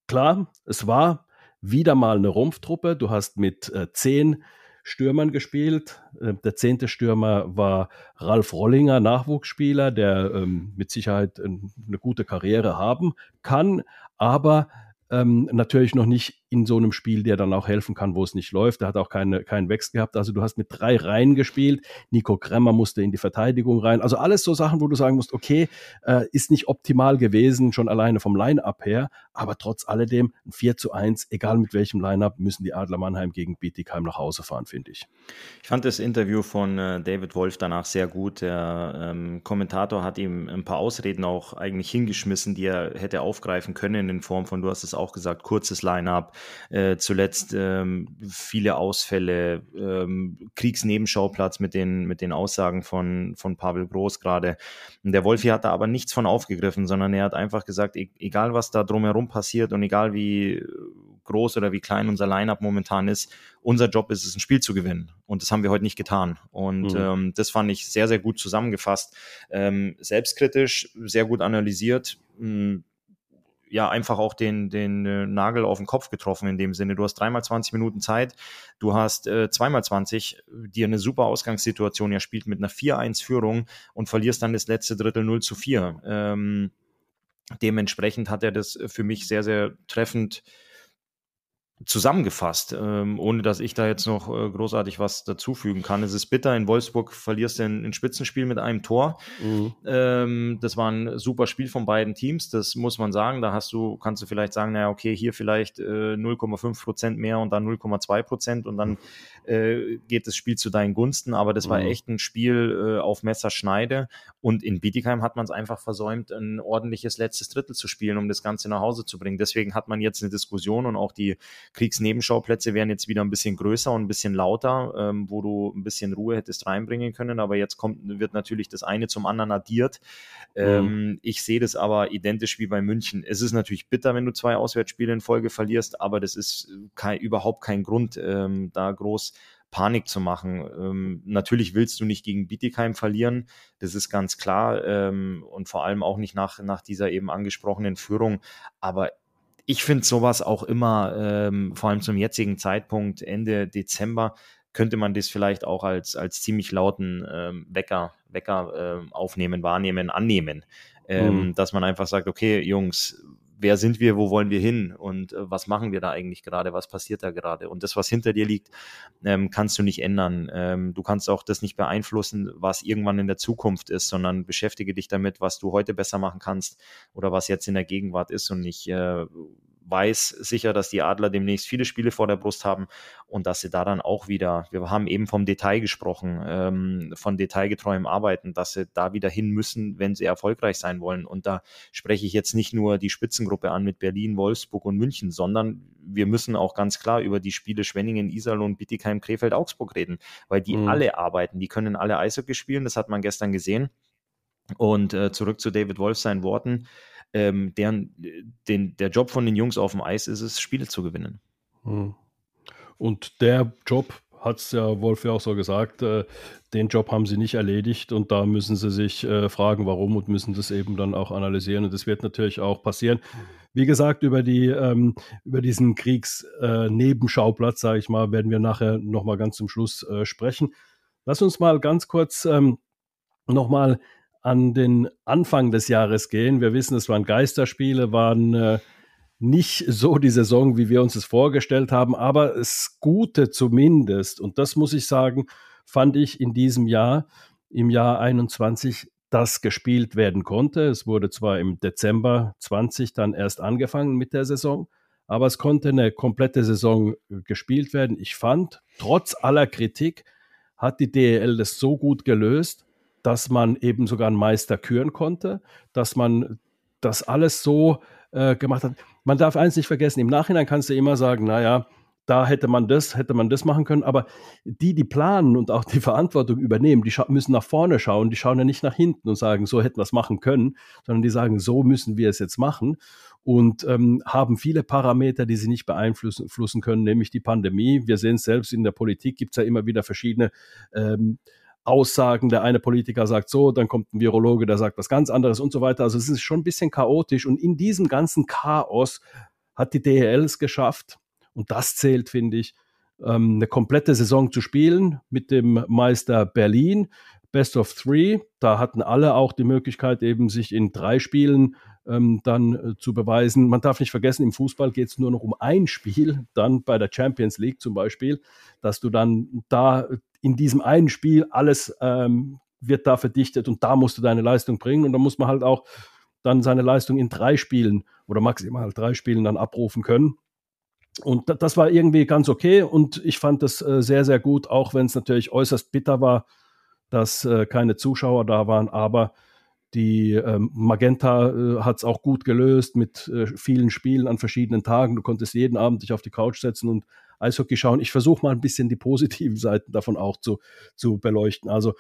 klar, es war wieder mal eine Rumpftruppe. Du hast mit äh, zehn Stürmern gespielt. Äh, der zehnte Stürmer war Ralf Rollinger, Nachwuchsspieler, der ähm, mit Sicherheit äh, eine gute Karriere haben kann, aber ähm, natürlich noch nicht in so einem Spiel, der dann auch helfen kann, wo es nicht läuft. Er hat auch keine, keinen Wechsel gehabt. Also du hast mit drei Reihen gespielt. Nico Kremmer musste in die Verteidigung rein. Also alles so Sachen, wo du sagen musst, okay, äh, ist nicht optimal gewesen, schon alleine vom Line-Up her. Aber trotz alledem ein 4 zu 1, egal mit welchem Line-Up, müssen die Adler Mannheim gegen Bietigheim nach Hause fahren, finde ich. Ich fand das Interview von äh, David Wolf danach sehr gut. Der ähm, Kommentator hat ihm ein paar Ausreden auch eigentlich hingeschmissen, die er hätte aufgreifen können in Form von, du hast es auch gesagt, kurzes Line-up, äh, zuletzt ähm, viele Ausfälle, ähm, Kriegsnebenschauplatz mit den, mit den Aussagen von, von Pavel Groß gerade. Der Wolfi hat da aber nichts von aufgegriffen, sondern er hat einfach gesagt, e egal was da drumherum passiert und egal wie groß oder wie klein unser Line-up momentan ist, unser Job ist es, ein Spiel zu gewinnen. Und das haben wir heute nicht getan. Und mhm. ähm, das fand ich sehr, sehr gut zusammengefasst. Ähm, selbstkritisch, sehr gut analysiert. Mh, hm, ja einfach auch den, den äh, Nagel auf den Kopf getroffen in dem Sinne. Du hast dreimal 20 Minuten Zeit, du hast äh, zweimal 20, dir eine super Ausgangssituation ja spielt mit einer 4-1-Führung und verlierst dann das letzte Drittel 0 zu 4. Ähm, dementsprechend hat er das für mich sehr, sehr treffend zusammengefasst, ähm, ohne dass ich da jetzt noch äh, großartig was dazufügen kann. Es ist bitter, in Wolfsburg verlierst du ein, ein Spitzenspiel mit einem Tor. Mhm. Ähm, das war ein super Spiel von beiden Teams, das muss man sagen. Da hast du, kannst du vielleicht sagen, naja, okay, hier vielleicht äh, 0,5 Prozent mehr und dann 0,2 Prozent und dann äh, geht das Spiel zu deinen Gunsten. Aber das war mhm. echt ein Spiel äh, auf Messerschneide und in Bietigheim hat man es einfach versäumt, ein ordentliches letztes Drittel zu spielen, um das Ganze nach Hause zu bringen. Deswegen hat man jetzt eine Diskussion und auch die Kriegsnebenschauplätze werden jetzt wieder ein bisschen größer und ein bisschen lauter, ähm, wo du ein bisschen Ruhe hättest reinbringen können. Aber jetzt kommt, wird natürlich das eine zum anderen addiert. Ähm, mhm. Ich sehe das aber identisch wie bei München. Es ist natürlich bitter, wenn du zwei Auswärtsspiele in Folge verlierst, aber das ist kein, überhaupt kein Grund, ähm, da groß Panik zu machen. Ähm, natürlich willst du nicht gegen Bietigheim verlieren, das ist ganz klar ähm, und vor allem auch nicht nach, nach dieser eben angesprochenen Führung. Aber ich finde sowas auch immer, ähm, vor allem zum jetzigen Zeitpunkt, Ende Dezember, könnte man das vielleicht auch als, als ziemlich lauten ähm, Wecker, Wecker äh, aufnehmen, wahrnehmen, annehmen. Ähm, mhm. Dass man einfach sagt, okay, Jungs, wer sind wir, wo wollen wir hin und äh, was machen wir da eigentlich gerade, was passiert da gerade. Und das, was hinter dir liegt, ähm, kannst du nicht ändern. Ähm, du kannst auch das nicht beeinflussen, was irgendwann in der Zukunft ist, sondern beschäftige dich damit, was du heute besser machen kannst oder was jetzt in der Gegenwart ist und nicht äh, weiß sicher, dass die Adler demnächst viele Spiele vor der Brust haben und dass sie da dann auch wieder, wir haben eben vom Detail gesprochen, ähm, von detailgetreuem Arbeiten, dass sie da wieder hin müssen, wenn sie erfolgreich sein wollen. Und da spreche ich jetzt nicht nur die Spitzengruppe an mit Berlin, Wolfsburg und München, sondern wir müssen auch ganz klar über die Spiele Schwenningen, Iserlohn, Bittigheim, Krefeld, Augsburg reden, weil die mhm. alle arbeiten, die können alle Eishockey spielen, das hat man gestern gesehen. Und äh, zurück zu David Wolf seinen Worten ähm, deren, den, der Job von den Jungs auf dem Eis ist es, Spiele zu gewinnen. Hm. Und der Job hat es ja Wolf ja auch so gesagt, äh, den Job haben sie nicht erledigt und da müssen sie sich äh, fragen, warum und müssen das eben dann auch analysieren und das wird natürlich auch passieren. Wie gesagt, über, die, ähm, über diesen Kriegsnebenschauplatz, äh, sage ich mal, werden wir nachher nochmal ganz zum Schluss äh, sprechen. Lass uns mal ganz kurz ähm, nochmal an den Anfang des Jahres gehen. Wir wissen, es waren Geisterspiele, waren äh, nicht so die Saison, wie wir uns es vorgestellt haben, aber das Gute zumindest, und das muss ich sagen, fand ich in diesem Jahr, im Jahr 21, das gespielt werden konnte. Es wurde zwar im Dezember 20 dann erst angefangen mit der Saison, aber es konnte eine komplette Saison äh, gespielt werden. Ich fand, trotz aller Kritik hat die DEL das so gut gelöst, dass man eben sogar einen Meister küren konnte, dass man das alles so äh, gemacht hat. Man darf eins nicht vergessen, im Nachhinein kannst du immer sagen, naja, da hätte man das, hätte man das machen können. Aber die, die planen und auch die Verantwortung übernehmen, die müssen nach vorne schauen. Die schauen ja nicht nach hinten und sagen, so hätten wir es machen können, sondern die sagen, so müssen wir es jetzt machen und ähm, haben viele Parameter, die sie nicht beeinflussen können, nämlich die Pandemie. Wir sehen es selbst in der Politik, gibt es ja immer wieder verschiedene ähm, Aussagen. Der eine Politiker sagt so, dann kommt ein Virologe, der sagt was ganz anderes und so weiter. Also es ist schon ein bisschen chaotisch und in diesem ganzen Chaos hat die DHL es geschafft, und das zählt, finde ich, ähm, eine komplette Saison zu spielen mit dem Meister Berlin. Best of Three. Da hatten alle auch die Möglichkeit, eben sich in drei Spielen ähm, dann äh, zu beweisen. Man darf nicht vergessen, im Fußball geht es nur noch um ein Spiel, dann bei der Champions League zum Beispiel, dass du dann da in diesem einen Spiel alles ähm, wird da verdichtet und da musst du deine Leistung bringen und da muss man halt auch dann seine Leistung in drei Spielen oder maximal drei Spielen dann abrufen können. Und das war irgendwie ganz okay und ich fand das äh, sehr, sehr gut, auch wenn es natürlich äußerst bitter war, dass äh, keine Zuschauer da waren. Aber die ähm, Magenta äh, hat es auch gut gelöst mit vielen Spielen an verschiedenen Tagen. Du konntest jeden Abend dich auf die Couch setzen und Eishockey schauen. Ich versuche mal ein bisschen die positiven Seiten davon auch zu, zu beleuchten. Also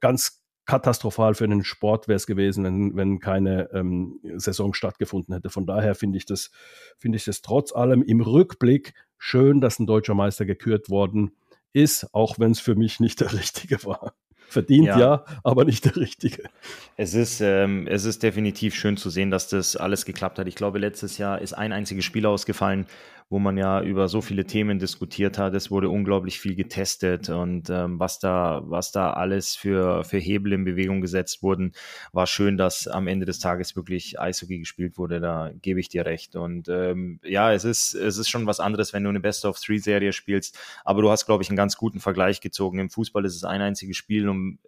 ganz katastrophal für den Sport wäre es gewesen, wenn, wenn keine ähm, Saison stattgefunden hätte. Von daher finde ich das, finde ich das trotz allem im Rückblick schön, dass ein deutscher Meister gekürt worden ist, auch wenn es für mich nicht der richtige war. Verdient ja. ja, aber nicht der richtige. Es ist, ähm, es ist definitiv schön zu sehen, dass das alles geklappt hat. Ich glaube, letztes Jahr ist ein einziges Spiel ausgefallen, wo man ja über so viele Themen diskutiert hat. Es wurde unglaublich viel getestet und ähm, was da, was da alles für, für Hebel in Bewegung gesetzt wurden, war schön, dass am Ende des Tages wirklich Eishockey gespielt wurde. Da gebe ich dir recht. Und ähm, ja, es ist, es ist schon was anderes, wenn du eine Best of Three Serie spielst. Aber du hast, glaube ich, einen ganz guten Vergleich gezogen. Im Fußball ist es ein einziges Spiel, um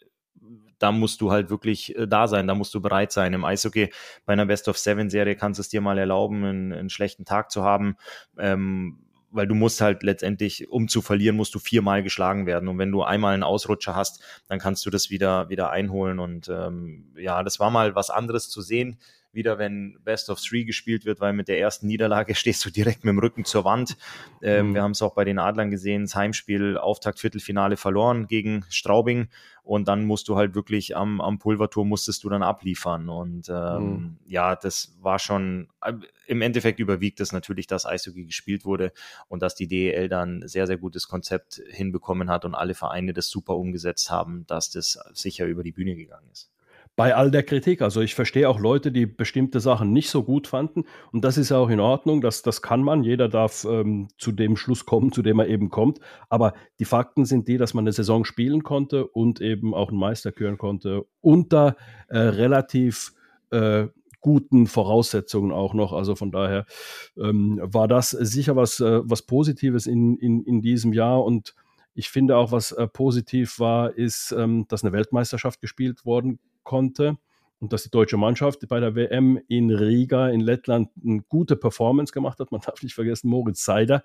da musst du halt wirklich äh, da sein, da musst du bereit sein. Im Eishockey bei einer Best of Seven Serie kannst du es dir mal erlauben, einen, einen schlechten Tag zu haben. Ähm, weil du musst halt letztendlich, um zu verlieren, musst du viermal geschlagen werden. Und wenn du einmal einen Ausrutscher hast, dann kannst du das wieder, wieder einholen. Und ähm, ja, das war mal was anderes zu sehen wieder, wenn Best of Three gespielt wird, weil mit der ersten Niederlage stehst du direkt mit dem Rücken zur Wand. Ähm, mhm. Wir haben es auch bei den Adlern gesehen, das Heimspiel, Auftakt, Viertelfinale verloren gegen Straubing und dann musst du halt wirklich am, am Pulvertor musstest du dann abliefern und ähm, mhm. ja, das war schon, äh, im Endeffekt überwiegt es natürlich, dass Eishockey gespielt wurde und dass die DEL dann sehr, sehr gutes Konzept hinbekommen hat und alle Vereine das super umgesetzt haben, dass das sicher über die Bühne gegangen ist bei all der Kritik. Also ich verstehe auch Leute, die bestimmte Sachen nicht so gut fanden. Und das ist ja auch in Ordnung. Das, das kann man. Jeder darf ähm, zu dem Schluss kommen, zu dem er eben kommt. Aber die Fakten sind die, dass man eine Saison spielen konnte und eben auch einen Meister küren konnte unter äh, relativ äh, guten Voraussetzungen auch noch. Also von daher ähm, war das sicher was, äh, was Positives in, in, in diesem Jahr. Und ich finde auch, was äh, positiv war, ist, ähm, dass eine Weltmeisterschaft gespielt worden konnte und dass die deutsche Mannschaft bei der WM in Riga in Lettland eine gute Performance gemacht hat. Man darf nicht vergessen, Moritz Seider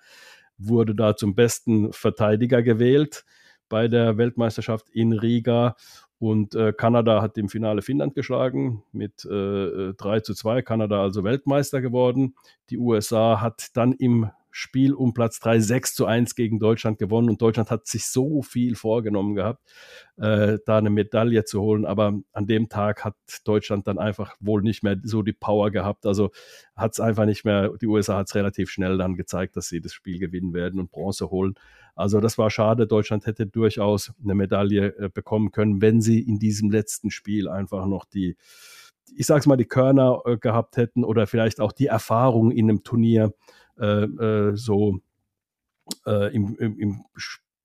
wurde da zum besten Verteidiger gewählt bei der Weltmeisterschaft in Riga. Und äh, Kanada hat im Finale Finnland geschlagen mit äh, 3 äh, zu 2. Kanada also Weltmeister geworden. Die USA hat dann im Spiel um Platz 3 6 zu 1 gegen Deutschland gewonnen und Deutschland hat sich so viel vorgenommen gehabt, äh, da eine Medaille zu holen. Aber an dem Tag hat Deutschland dann einfach wohl nicht mehr so die Power gehabt. Also hat es einfach nicht mehr, die USA hat es relativ schnell dann gezeigt, dass sie das Spiel gewinnen werden und Bronze holen. Also das war schade. Deutschland hätte durchaus eine Medaille äh, bekommen können, wenn sie in diesem letzten Spiel einfach noch die ich sag's mal, die Körner äh, gehabt hätten oder vielleicht auch die Erfahrung in einem Turnier, so äh, im, im, im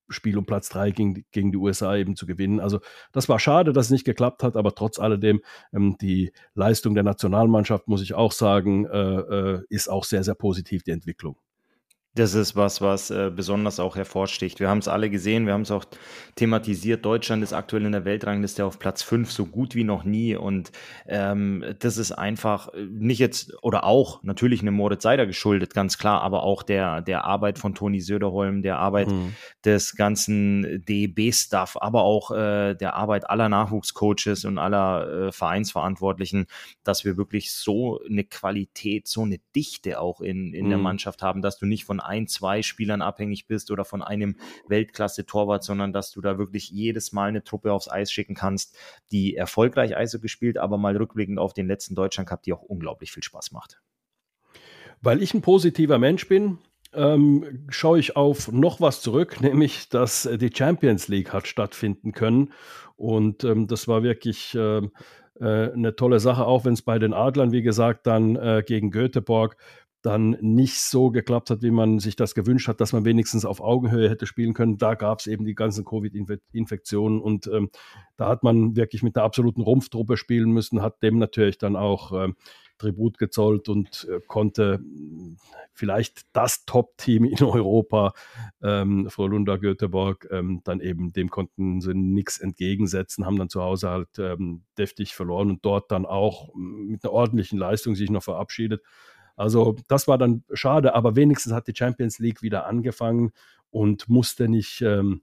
Spiel um Platz 3 gegen, gegen die USA eben zu gewinnen. Also das war schade, dass es nicht geklappt hat, aber trotz alledem ähm, die Leistung der Nationalmannschaft, muss ich auch sagen, äh, äh, ist auch sehr, sehr positiv, die Entwicklung. Das ist was, was äh, besonders auch hervorsticht. Wir haben es alle gesehen, wir haben es auch thematisiert. Deutschland ist aktuell in der Weltrangliste auf Platz 5, so gut wie noch nie. Und ähm, das ist einfach nicht jetzt, oder auch natürlich eine Moritz Seider geschuldet, ganz klar, aber auch der, der Arbeit von Toni Söderholm, der Arbeit mhm. des ganzen DEB-Stuff, aber auch äh, der Arbeit aller Nachwuchscoaches und aller äh, Vereinsverantwortlichen, dass wir wirklich so eine Qualität, so eine Dichte auch in, in mhm. der Mannschaft haben, dass du nicht von ein, zwei Spielern abhängig bist oder von einem Weltklasse-Torwart, sondern dass du da wirklich jedes Mal eine Truppe aufs Eis schicken kannst, die erfolgreich Eis gespielt, aber mal rückblickend auf den letzten Deutschland Cup, die auch unglaublich viel Spaß macht. Weil ich ein positiver Mensch bin, ähm, schaue ich auf noch was zurück, nämlich dass die Champions League hat stattfinden können. Und ähm, das war wirklich ähm, äh, eine tolle Sache, auch wenn es bei den Adlern, wie gesagt, dann äh, gegen Göteborg dann nicht so geklappt hat, wie man sich das gewünscht hat, dass man wenigstens auf Augenhöhe hätte spielen können. Da gab es eben die ganzen Covid-Infektionen und ähm, da hat man wirklich mit einer absoluten Rumpftruppe spielen müssen, hat dem natürlich dann auch ähm, Tribut gezollt und äh, konnte hm, vielleicht das Top-Team in Europa, ähm, Lunda Göteborg, ähm, dann eben dem konnten sie nichts entgegensetzen, haben dann zu Hause halt ähm, deftig verloren und dort dann auch hm, mit einer ordentlichen Leistung sich noch verabschiedet. Also das war dann schade, aber wenigstens hat die Champions League wieder angefangen und musste nicht ähm,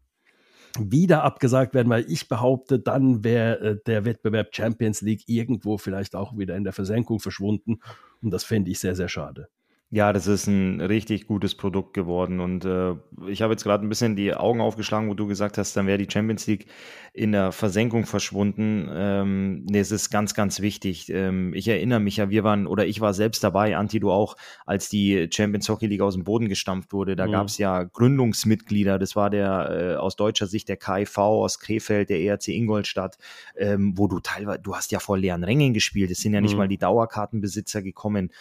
wieder abgesagt werden, weil ich behaupte, dann wäre äh, der Wettbewerb Champions League irgendwo vielleicht auch wieder in der Versenkung verschwunden. Und das fände ich sehr, sehr schade. Ja, das ist ein richtig gutes Produkt geworden. Und äh, ich habe jetzt gerade ein bisschen die Augen aufgeschlagen, wo du gesagt hast, dann wäre die Champions League in der Versenkung verschwunden. Ähm, nee, es ist ganz, ganz wichtig. Ähm, ich erinnere mich ja, wir waren, oder ich war selbst dabei, Anti, du auch, als die Champions Hockey League aus dem Boden gestampft wurde. Da mhm. gab es ja Gründungsmitglieder. Das war der äh, aus deutscher Sicht der KIV aus Krefeld, der ERC Ingolstadt, ähm, wo du teilweise, du hast ja vor leeren Rängen gespielt. Es sind ja nicht mhm. mal die Dauerkartenbesitzer gekommen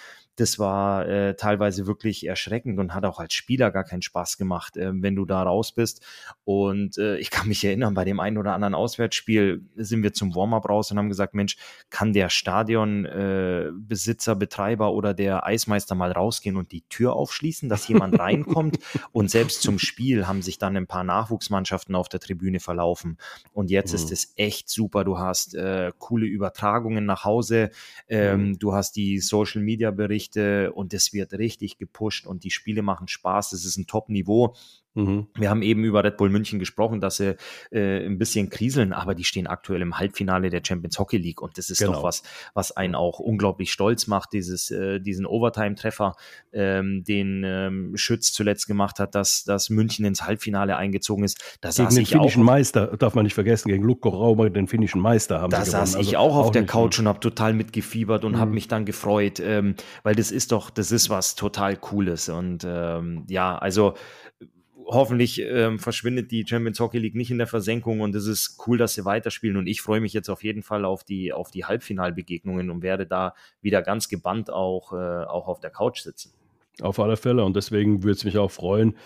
das war äh, teilweise wirklich erschreckend und hat auch als Spieler gar keinen Spaß gemacht, äh, wenn du da raus bist. Und äh, ich kann mich erinnern, bei dem einen oder anderen Auswärtsspiel sind wir zum Warm-up raus und haben gesagt, Mensch, kann der Stadionbesitzer, äh, Betreiber oder der Eismeister mal rausgehen und die Tür aufschließen, dass jemand reinkommt? und selbst zum Spiel haben sich dann ein paar Nachwuchsmannschaften auf der Tribüne verlaufen. Und jetzt mhm. ist es echt super. Du hast äh, coole Übertragungen nach Hause, ähm, mhm. du hast die Social-Media-Berichte, Geschichte und es wird richtig gepusht und die Spiele machen Spaß. Es ist ein Top-Niveau. Mhm. Wir haben eben über Red Bull München gesprochen, dass sie äh, ein bisschen kriseln, aber die stehen aktuell im Halbfinale der Champions Hockey League und das ist genau. doch was, was einen auch unglaublich stolz macht, dieses, äh, diesen Overtime-Treffer, ähm, den ähm, Schütz zuletzt gemacht hat, dass, dass München ins Halbfinale eingezogen ist. Da gegen den finnischen auch, Meister, darf man nicht vergessen, gegen Lukko Raumer, den finnischen Meister haben Da saß ich also auch auf der Couch und habe total mitgefiebert und mhm. habe mich dann gefreut, ähm, weil das ist doch, das ist was total Cooles und ähm, ja, also hoffentlich ähm, verschwindet die Champions Hockey League nicht in der Versenkung und es ist cool, dass sie weiterspielen und ich freue mich jetzt auf jeden Fall auf die, auf die Halbfinalbegegnungen und werde da wieder ganz gebannt auch, äh, auch auf der Couch sitzen. Auf alle Fälle und deswegen würde es mich auch freuen,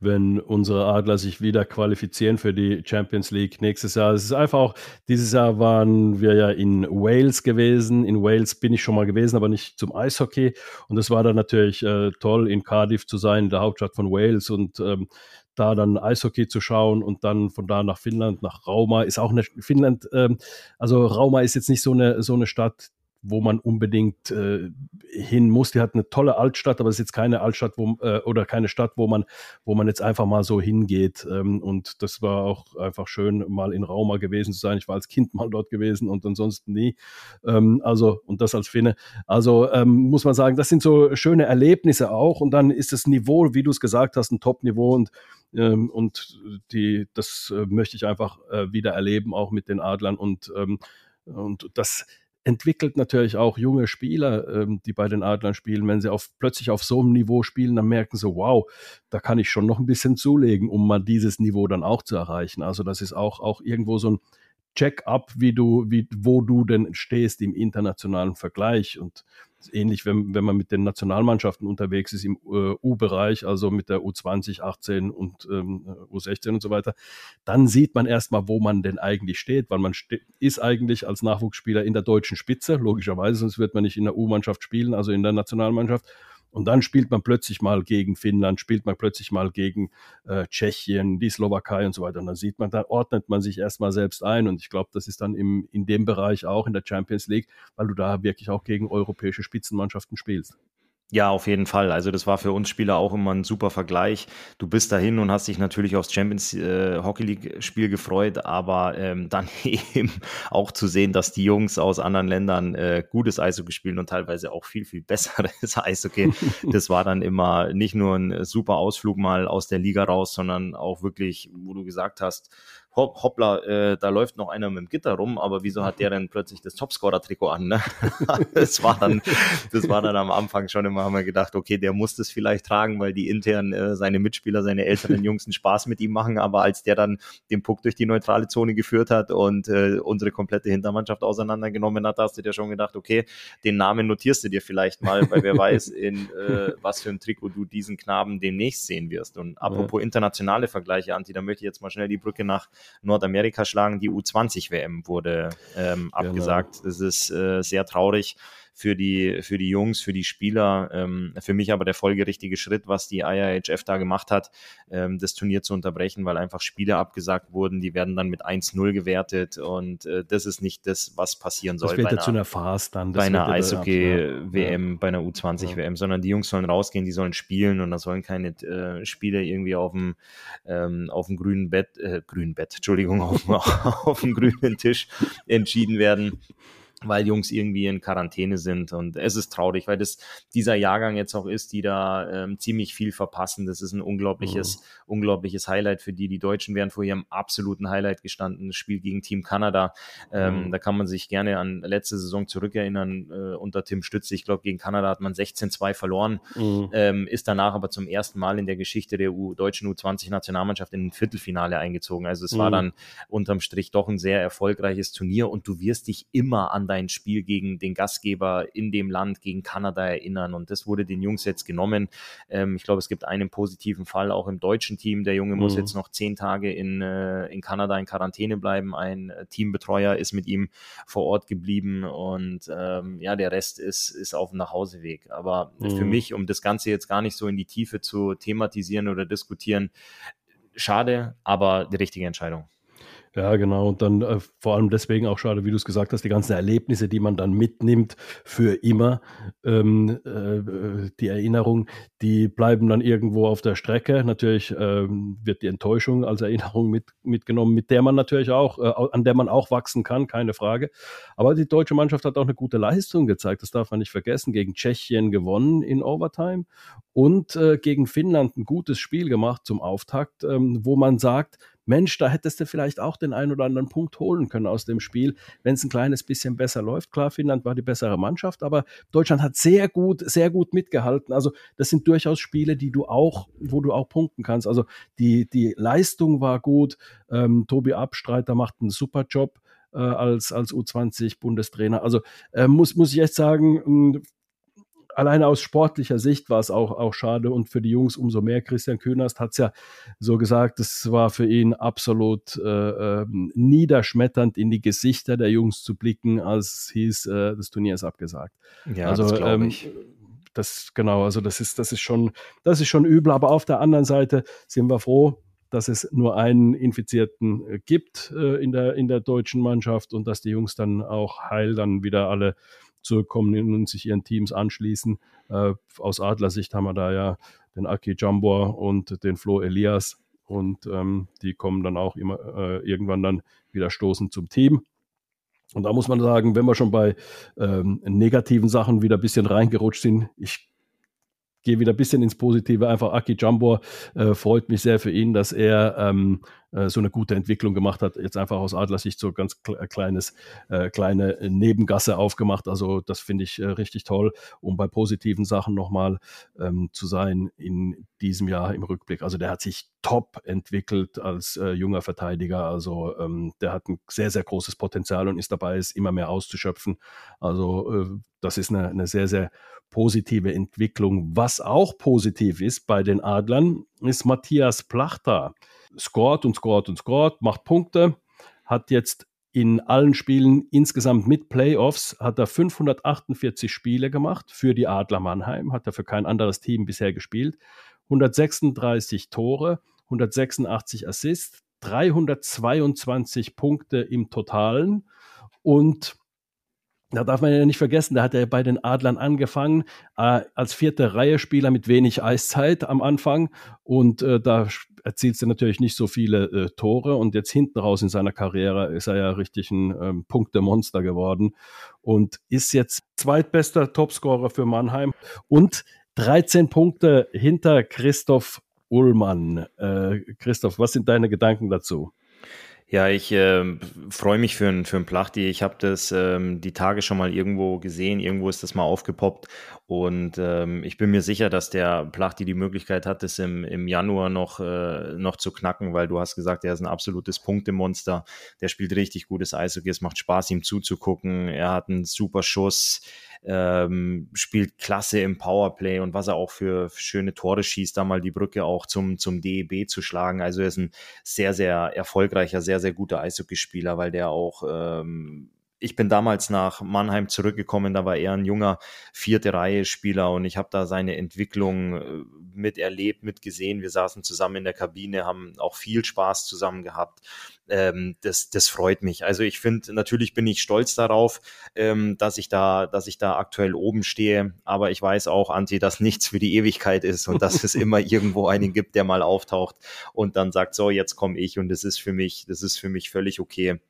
wenn unsere Adler sich wieder qualifizieren für die Champions League nächstes Jahr. Es ist einfach auch, dieses Jahr waren wir ja in Wales gewesen. In Wales bin ich schon mal gewesen, aber nicht zum Eishockey. Und es war dann natürlich äh, toll, in Cardiff zu sein, in der Hauptstadt von Wales und ähm, da dann Eishockey zu schauen und dann von da nach Finnland, nach Rauma ist auch eine Finnland, ähm, also Rauma ist jetzt nicht so eine, so eine Stadt, wo man unbedingt äh, hin muss. Die hat eine tolle Altstadt, aber es ist jetzt keine Altstadt wo, äh, oder keine Stadt, wo man, wo man jetzt einfach mal so hingeht. Ähm, und das war auch einfach schön, mal in Rauma gewesen zu sein. Ich war als Kind mal dort gewesen und ansonsten nie. Ähm, also, und das als Finne. Also ähm, muss man sagen, das sind so schöne Erlebnisse auch. Und dann ist das Niveau, wie du es gesagt hast, ein Top-Niveau und ähm, und die, das äh, möchte ich einfach äh, wieder erleben, auch mit den Adlern und ähm, und das entwickelt natürlich auch junge Spieler, ähm, die bei den Adlern spielen. Wenn sie auf, plötzlich auf so einem Niveau spielen, dann merken sie, wow, da kann ich schon noch ein bisschen zulegen, um mal dieses Niveau dann auch zu erreichen. Also das ist auch, auch irgendwo so ein Check-up, wie du, wie, wo du denn stehst im internationalen Vergleich. Und ähnlich, wenn, wenn man mit den Nationalmannschaften unterwegs ist im äh, U-Bereich, also mit der U20, 18 und ähm, U16 und so weiter, dann sieht man erstmal, wo man denn eigentlich steht, weil man ste ist eigentlich als Nachwuchsspieler in der deutschen Spitze, logischerweise, sonst wird man nicht in der U-Mannschaft spielen, also in der Nationalmannschaft. Und dann spielt man plötzlich mal gegen Finnland, spielt man plötzlich mal gegen äh, Tschechien, die Slowakei und so weiter. Und dann sieht man, da ordnet man sich erstmal selbst ein. Und ich glaube, das ist dann im, in dem Bereich auch in der Champions League, weil du da wirklich auch gegen europäische Spitzenmannschaften spielst. Ja, auf jeden Fall. Also das war für uns Spieler auch immer ein super Vergleich. Du bist dahin und hast dich natürlich aufs Champions äh, Hockey League Spiel gefreut, aber ähm, dann eben auch zu sehen, dass die Jungs aus anderen Ländern äh, gutes Eishockey spielen und teilweise auch viel, viel besseres Eishockey. das war dann immer nicht nur ein super Ausflug mal aus der Liga raus, sondern auch wirklich, wo du gesagt hast, hoppla, äh, da läuft noch einer mit dem Gitter rum, aber wieso hat der denn plötzlich das Topscorer-Trikot an? Ne? das, war dann, das war dann am Anfang schon immer, haben wir gedacht, okay, der muss das vielleicht tragen, weil die intern äh, seine Mitspieler, seine älteren Jungs einen Spaß mit ihm machen, aber als der dann den Puck durch die neutrale Zone geführt hat und äh, unsere komplette Hintermannschaft auseinandergenommen hat, hast du dir schon gedacht, okay, den Namen notierst du dir vielleicht mal, weil wer weiß, in äh, was für ein Trikot du diesen Knaben demnächst sehen wirst. Und apropos ja. internationale Vergleiche, Anti, da möchte ich jetzt mal schnell die Brücke nach Nordamerika schlagen. Die U20-WM wurde ähm, genau. abgesagt. Genau. Das ist äh, sehr traurig für die, für die Jungs, für die Spieler. Ähm, für mich aber der folgerichtige Schritt, was die IIHF da gemacht hat, ähm, das Turnier zu unterbrechen, weil einfach Spiele abgesagt wurden. Die werden dann mit 1-0 gewertet und äh, das ist nicht das, was passieren soll. Das wird ja zu einer Farce dann. bei einer Eishockey-WM, ja. bei einer U20-WM, ja. sondern die Jungs sollen rausgehen, die sollen spielen und da sollen keine äh, Spiele irgendwie auf dem, ähm, auf dem grünen Bett, äh, grünen Bett, Entschuldigung, auf, auf dem grünen Tisch entschieden werden weil Jungs irgendwie in Quarantäne sind und es ist traurig, weil das dieser Jahrgang jetzt auch ist, die da ähm, ziemlich viel verpassen. Das ist ein unglaubliches, mhm. unglaubliches Highlight für die. Die Deutschen wären vor ihrem absoluten Highlight gestanden. Das Spiel gegen Team Kanada. Ähm, mhm. Da kann man sich gerne an letzte Saison zurückerinnern äh, unter Tim Stütze. Ich glaube, gegen Kanada hat man 16-2 verloren, mhm. ähm, ist danach aber zum ersten Mal in der Geschichte der U deutschen U20-Nationalmannschaft in ein Viertelfinale eingezogen. Also es war dann unterm Strich doch ein sehr erfolgreiches Turnier und du wirst dich immer an dein Spiel gegen den Gastgeber in dem Land, gegen Kanada erinnern. Und das wurde den Jungs jetzt genommen. Ähm, ich glaube, es gibt einen positiven Fall auch im deutschen Team. Der Junge mhm. muss jetzt noch zehn Tage in, äh, in Kanada in Quarantäne bleiben. Ein äh, Teambetreuer ist mit ihm vor Ort geblieben und ähm, ja, der Rest ist, ist auf dem Nachhauseweg. Aber mhm. für mich, um das Ganze jetzt gar nicht so in die Tiefe zu thematisieren oder diskutieren, schade, aber die richtige Entscheidung. Ja, genau. Und dann äh, vor allem deswegen auch schade, wie du es gesagt hast, die ganzen Erlebnisse, die man dann mitnimmt für immer, ähm, äh, die Erinnerung, die bleiben dann irgendwo auf der Strecke. Natürlich ähm, wird die Enttäuschung als Erinnerung mit, mitgenommen, mit der man natürlich auch, äh, an der man auch wachsen kann, keine Frage. Aber die deutsche Mannschaft hat auch eine gute Leistung gezeigt, das darf man nicht vergessen. Gegen Tschechien gewonnen in Overtime und äh, gegen Finnland ein gutes Spiel gemacht zum Auftakt, ähm, wo man sagt, Mensch, da hättest du vielleicht auch den einen oder anderen Punkt holen können aus dem Spiel, wenn es ein kleines bisschen besser läuft. Klar, Finnland war die bessere Mannschaft, aber Deutschland hat sehr gut, sehr gut mitgehalten. Also das sind durchaus Spiele, die du auch, wo du auch punkten kannst. Also die, die Leistung war gut. Ähm, Tobi Abstreiter macht einen super Job äh, als, als U20-Bundestrainer. Also äh, muss, muss ich echt sagen, alleine aus sportlicher Sicht war es auch, auch schade und für die Jungs umso mehr. Christian Künast hat es ja so gesagt, es war für ihn absolut äh, äh, niederschmetternd in die Gesichter der Jungs zu blicken, als es hieß, äh, das Turnier ist abgesagt. Ja, also, das ähm, ich. Das, genau, also das ist, das ist schon, das ist schon übel, aber auf der anderen Seite sind wir froh, dass es nur einen Infizierten äh, gibt äh, in, der, in der deutschen Mannschaft und dass die Jungs dann auch heil dann wieder alle zurückkommen und sich ihren Teams anschließen. Äh, aus Adlersicht haben wir da ja den Aki Jambor und den Flo Elias und ähm, die kommen dann auch immer äh, irgendwann dann wieder stoßen zum Team. Und da muss man sagen, wenn wir schon bei ähm, negativen Sachen wieder ein bisschen reingerutscht sind, ich gehe wieder ein bisschen ins Positive. Einfach Aki Jambor äh, freut mich sehr für ihn, dass er ähm, äh, so eine gute Entwicklung gemacht hat. Jetzt einfach aus Adlersicht so ganz äh, kleines, äh, kleine Nebengasse aufgemacht. Also das finde ich äh, richtig toll, um bei positiven Sachen nochmal ähm, zu sein in diesem Jahr im Rückblick. Also der hat sich top entwickelt als äh, junger Verteidiger. Also ähm, der hat ein sehr, sehr großes Potenzial und ist dabei, es immer mehr auszuschöpfen. Also äh, das ist eine, eine sehr, sehr positive Entwicklung. Was auch positiv ist bei den Adlern, ist Matthias Plachter scored und scored und scored, macht Punkte, hat jetzt in allen Spielen insgesamt mit Playoffs hat er 548 Spiele gemacht für die Adler Mannheim, hat er für kein anderes Team bisher gespielt. 136 Tore, 186 Assists, 322 Punkte im Totalen und da darf man ja nicht vergessen, da hat er bei den Adlern angefangen äh, als vierte Reihe Spieler mit wenig Eiszeit am Anfang und äh, da erzielt er natürlich nicht so viele äh, Tore und jetzt hinten raus in seiner Karriere ist er ja richtig ein ähm, Punktemonster geworden und ist jetzt zweitbester Topscorer für Mannheim und 13 Punkte hinter Christoph Ullmann. Äh, Christoph, was sind deine Gedanken dazu? Ja, ich äh, freue mich für ein, für ein Plachti. Ich habe das ähm, die Tage schon mal irgendwo gesehen. Irgendwo ist das mal aufgepoppt. Und ähm, ich bin mir sicher, dass der Plachti die Möglichkeit hat, das im, im Januar noch, äh, noch zu knacken, weil du hast gesagt, er ist ein absolutes Punktemonster. Der spielt richtig gutes Eishockey. Es macht Spaß, ihm zuzugucken. Er hat einen super Schuss ähm, spielt klasse im Powerplay und was er auch für, schöne Tore schießt, da mal die Brücke auch zum, zum DEB zu schlagen. Also er ist ein sehr, sehr erfolgreicher, sehr, sehr guter Eishockeyspieler, weil der auch ähm, ich bin damals nach Mannheim zurückgekommen, da war er ein junger vierte Reihe Spieler und ich habe da seine Entwicklung äh, miterlebt, mitgesehen. Wir saßen zusammen in der Kabine, haben auch viel Spaß zusammen gehabt. Ähm, das, das freut mich. Also ich finde, natürlich bin ich stolz darauf, ähm, dass ich da, dass ich da aktuell oben stehe. Aber ich weiß auch, Anti, dass nichts für die Ewigkeit ist und dass es immer irgendwo einen gibt, der mal auftaucht und dann sagt, so, jetzt komme ich und das ist für mich, das ist für mich völlig okay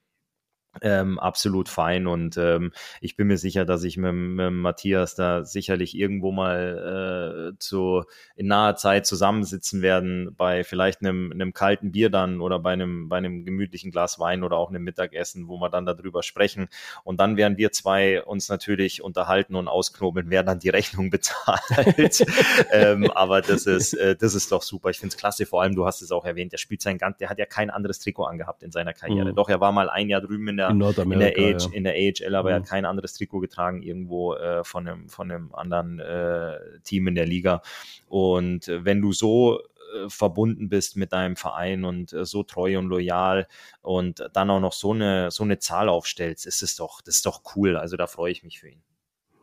ähm, absolut fein und ähm, ich bin mir sicher, dass ich mit, mit Matthias da sicherlich irgendwo mal äh, zu in naher Zeit zusammensitzen werden bei vielleicht einem, einem kalten Bier dann oder bei einem bei einem gemütlichen Glas Wein oder auch einem Mittagessen, wo wir dann darüber sprechen und dann werden wir zwei uns natürlich unterhalten und ausknobeln, wer dann die Rechnung bezahlt. ähm, aber das ist äh, das ist doch super. Ich finde es klasse. Vor allem du hast es auch erwähnt. Der spielt sein ganz, der hat ja kein anderes Trikot angehabt in seiner Karriere. Mhm. Doch er war mal ein Jahr drüben in der, in, in der, AH, ja. in der AHL, aber mhm. er hat mhm. kein anderes Trikot getragen irgendwo äh, von, einem, von einem anderen äh, Team in der Liga. Und äh, wenn du so äh, verbunden bist mit deinem Verein und äh, so treu und loyal und dann auch noch so eine, so eine Zahl aufstellst, ist es doch, das ist doch cool. Also da freue ich mich für ihn.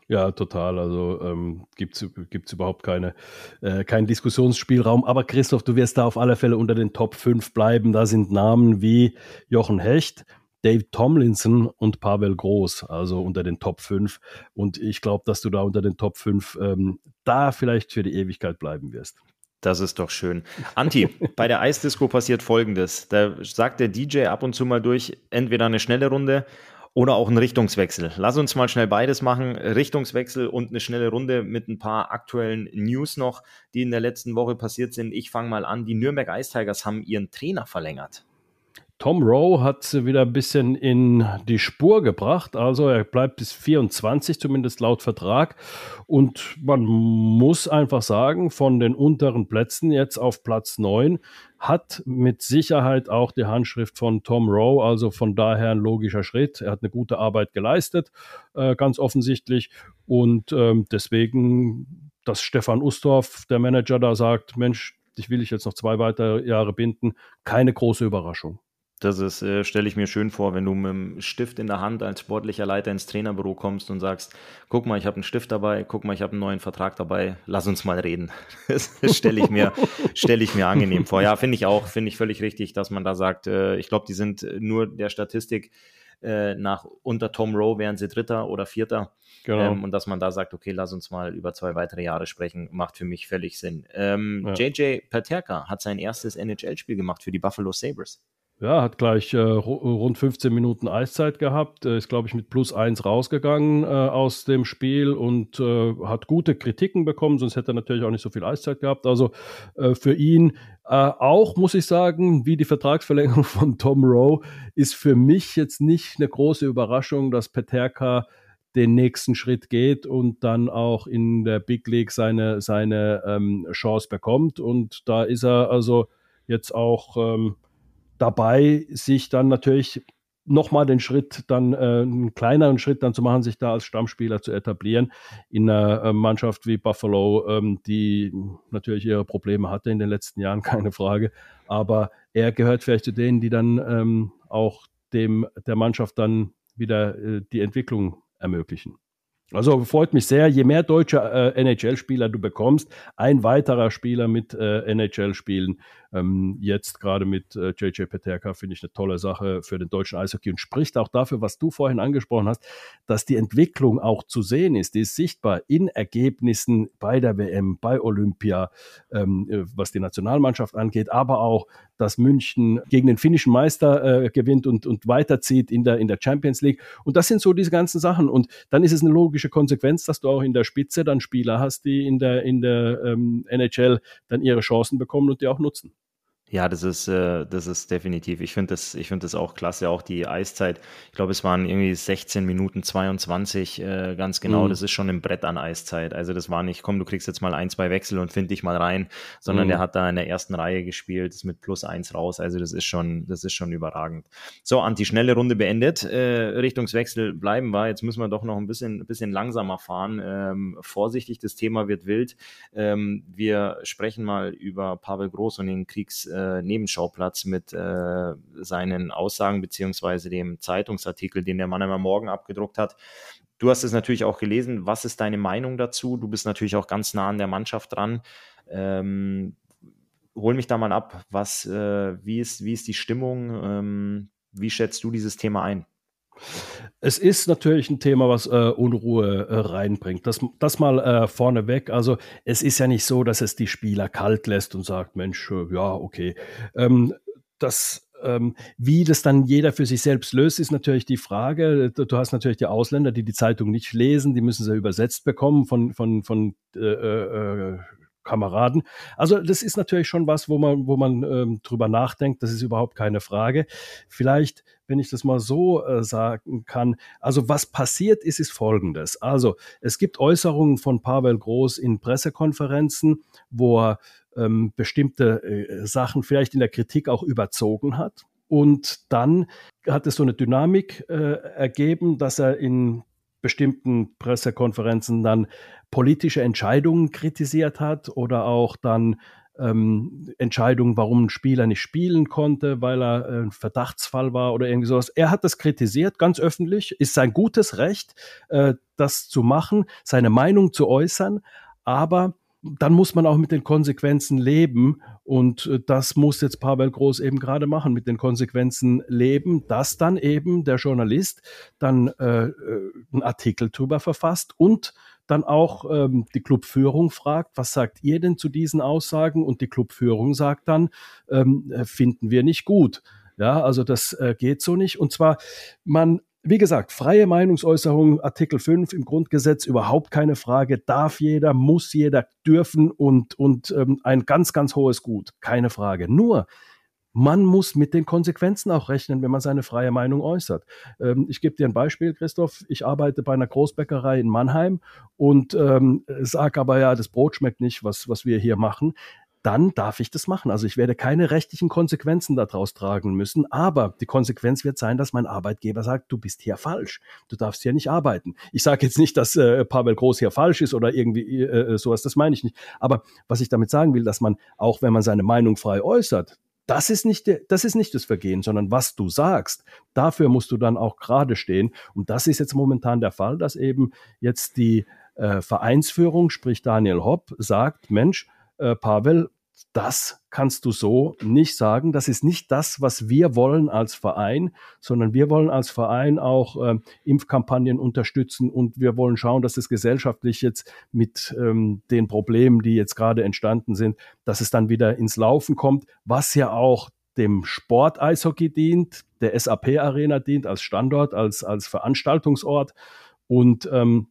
Ja, total. Also ähm, gibt es überhaupt keine, äh, keinen Diskussionsspielraum. Aber Christoph, du wirst da auf alle Fälle unter den Top 5 bleiben. Da sind Namen wie Jochen Hecht, Dave Tomlinson und Pavel Groß, also unter den Top 5. Und ich glaube, dass du da unter den Top 5 ähm, da vielleicht für die Ewigkeit bleiben wirst. Das ist doch schön. Anti, bei der Eisdisco passiert folgendes. Da sagt der DJ ab und zu mal durch, entweder eine schnelle Runde oder auch einen Richtungswechsel. Lass uns mal schnell beides machen. Richtungswechsel und eine schnelle Runde mit ein paar aktuellen News noch, die in der letzten Woche passiert sind. Ich fange mal an. Die Nürnberg Ice Tigers haben ihren Trainer verlängert. Tom Rowe hat sie wieder ein bisschen in die Spur gebracht. Also er bleibt bis 24, zumindest laut Vertrag. Und man muss einfach sagen, von den unteren Plätzen jetzt auf Platz 9 hat mit Sicherheit auch die Handschrift von Tom Rowe. Also von daher ein logischer Schritt. Er hat eine gute Arbeit geleistet, äh, ganz offensichtlich. Und ähm, deswegen, dass Stefan Ustorf, der Manager, da sagt, Mensch, ich will ich jetzt noch zwei weitere Jahre binden, keine große Überraschung. Das ist, äh, stelle ich mir schön vor, wenn du mit dem Stift in der Hand als sportlicher Leiter ins Trainerbüro kommst und sagst, guck mal, ich habe einen Stift dabei, guck mal, ich habe einen neuen Vertrag dabei, lass uns mal reden. Das stelle ich mir, stelle ich mir angenehm vor. Ja, finde ich auch, finde ich völlig richtig, dass man da sagt, äh, ich glaube, die sind nur der Statistik äh, nach unter Tom Rowe wären sie Dritter oder Vierter. Genau. Ähm, und dass man da sagt, okay, lass uns mal über zwei weitere Jahre sprechen, macht für mich völlig Sinn. Ähm, ja. JJ Paterka hat sein erstes NHL-Spiel gemacht für die Buffalo Sabres. Ja, hat gleich äh, rund 15 Minuten Eiszeit gehabt, äh, ist, glaube ich, mit plus eins rausgegangen äh, aus dem Spiel und äh, hat gute Kritiken bekommen, sonst hätte er natürlich auch nicht so viel Eiszeit gehabt. Also äh, für ihn äh, auch, muss ich sagen, wie die Vertragsverlängerung von Tom Rowe, ist für mich jetzt nicht eine große Überraschung, dass Peterka den nächsten Schritt geht und dann auch in der Big League seine, seine ähm, Chance bekommt. Und da ist er also jetzt auch. Ähm, dabei, sich dann natürlich nochmal den Schritt, dann äh, einen kleineren Schritt dann zu machen, sich da als Stammspieler zu etablieren in einer äh, Mannschaft wie Buffalo, ähm, die natürlich ihre Probleme hatte in den letzten Jahren, keine Frage. Aber er gehört vielleicht zu denen, die dann ähm, auch dem der Mannschaft dann wieder äh, die Entwicklung ermöglichen. Also freut mich sehr, je mehr deutsche äh, NHL-Spieler du bekommst, ein weiterer Spieler mit äh, NHL-Spielen, ähm, jetzt gerade mit äh, JJ Peterka finde ich eine tolle Sache für den deutschen Eishockey und spricht auch dafür, was du vorhin angesprochen hast, dass die Entwicklung auch zu sehen ist. Die ist sichtbar in Ergebnissen bei der WM, bei Olympia, ähm, äh, was die Nationalmannschaft angeht, aber auch, dass München gegen den finnischen Meister äh, gewinnt und, und weiterzieht in der, in der Champions League. Und das sind so diese ganzen Sachen. Und dann ist es eine logische Konsequenz, dass du auch in der Spitze dann Spieler hast, die in der, in der ähm, NHL dann ihre Chancen bekommen und die auch nutzen. Ja, das ist, äh, das ist definitiv. Ich finde das, ich finde das auch klasse. Auch die Eiszeit. Ich glaube, es waren irgendwie 16 Minuten 22, äh, ganz genau. Mhm. Das ist schon ein Brett an Eiszeit. Also das war nicht, komm, du kriegst jetzt mal ein, zwei Wechsel und find dich mal rein, sondern mhm. der hat da in der ersten Reihe gespielt, ist mit plus eins raus. Also das ist schon, das ist schon überragend. So, Anti, schnelle Runde beendet. Äh, Richtungswechsel bleiben wir. Jetzt müssen wir doch noch ein bisschen, ein bisschen langsamer fahren. Ähm, vorsichtig, das Thema wird wild. Ähm, wir sprechen mal über Pavel Groß und den Kriegs äh, Nebenschauplatz mit äh, seinen Aussagen beziehungsweise dem Zeitungsartikel, den der Mannheimer Morgen abgedruckt hat. Du hast es natürlich auch gelesen. Was ist deine Meinung dazu? Du bist natürlich auch ganz nah an der Mannschaft dran. Ähm, hol mich da mal ab. Was, äh, wie, ist, wie ist die Stimmung? Ähm, wie schätzt du dieses Thema ein? Es ist natürlich ein Thema, was äh, Unruhe äh, reinbringt. Das, das mal äh, vorneweg. Also es ist ja nicht so, dass es die Spieler kalt lässt und sagt, Mensch, äh, ja, okay. Ähm, das ähm, wie das dann jeder für sich selbst löst, ist natürlich die Frage. Du hast natürlich die Ausländer, die die Zeitung nicht lesen, die müssen sie übersetzt bekommen von, von, von äh, äh, Kameraden. Also das ist natürlich schon was, wo man, wo man ähm, drüber nachdenkt. Das ist überhaupt keine Frage. Vielleicht, wenn ich das mal so äh, sagen kann, also was passiert ist, ist Folgendes. Also es gibt Äußerungen von Pavel Groß in Pressekonferenzen, wo er ähm, bestimmte äh, Sachen vielleicht in der Kritik auch überzogen hat. Und dann hat es so eine Dynamik äh, ergeben, dass er in bestimmten Pressekonferenzen dann politische Entscheidungen kritisiert hat oder auch dann ähm, Entscheidungen, warum ein Spieler nicht spielen konnte, weil er äh, ein Verdachtsfall war oder irgendwie sowas. Er hat das kritisiert, ganz öffentlich, ist sein gutes Recht, äh, das zu machen, seine Meinung zu äußern, aber dann muss man auch mit den Konsequenzen leben. Und äh, das muss jetzt Pavel Groß eben gerade machen, mit den Konsequenzen leben, dass dann eben der Journalist dann äh, äh, einen Artikel drüber verfasst und dann auch ähm, die Clubführung fragt, was sagt ihr denn zu diesen Aussagen? Und die Clubführung sagt dann, ähm, äh, finden wir nicht gut. Ja, also das äh, geht so nicht. Und zwar, man wie gesagt, freie Meinungsäußerung, Artikel 5 im Grundgesetz, überhaupt keine Frage. Darf jeder, muss jeder dürfen und, und ähm, ein ganz, ganz hohes Gut, keine Frage. Nur, man muss mit den Konsequenzen auch rechnen, wenn man seine freie Meinung äußert. Ähm, ich gebe dir ein Beispiel, Christoph. Ich arbeite bei einer Großbäckerei in Mannheim und ähm, sage aber ja, das Brot schmeckt nicht, was, was wir hier machen dann darf ich das machen. Also ich werde keine rechtlichen Konsequenzen daraus tragen müssen, aber die Konsequenz wird sein, dass mein Arbeitgeber sagt, du bist hier falsch, du darfst hier nicht arbeiten. Ich sage jetzt nicht, dass äh, Pavel Groß hier falsch ist oder irgendwie äh, äh, sowas, das meine ich nicht. Aber was ich damit sagen will, dass man, auch wenn man seine Meinung frei äußert, das ist nicht, das ist nicht das Vergehen, sondern was du sagst, dafür musst du dann auch gerade stehen. Und das ist jetzt momentan der Fall, dass eben jetzt die äh, Vereinsführung, sprich Daniel Hopp, sagt, Mensch, äh, Pavel, das kannst du so nicht sagen. Das ist nicht das, was wir wollen als Verein, sondern wir wollen als Verein auch äh, Impfkampagnen unterstützen und wir wollen schauen, dass es gesellschaftlich jetzt mit ähm, den Problemen, die jetzt gerade entstanden sind, dass es dann wieder ins Laufen kommt, was ja auch dem Sport Eishockey dient, der SAP Arena dient als Standort, als, als Veranstaltungsort und ähm,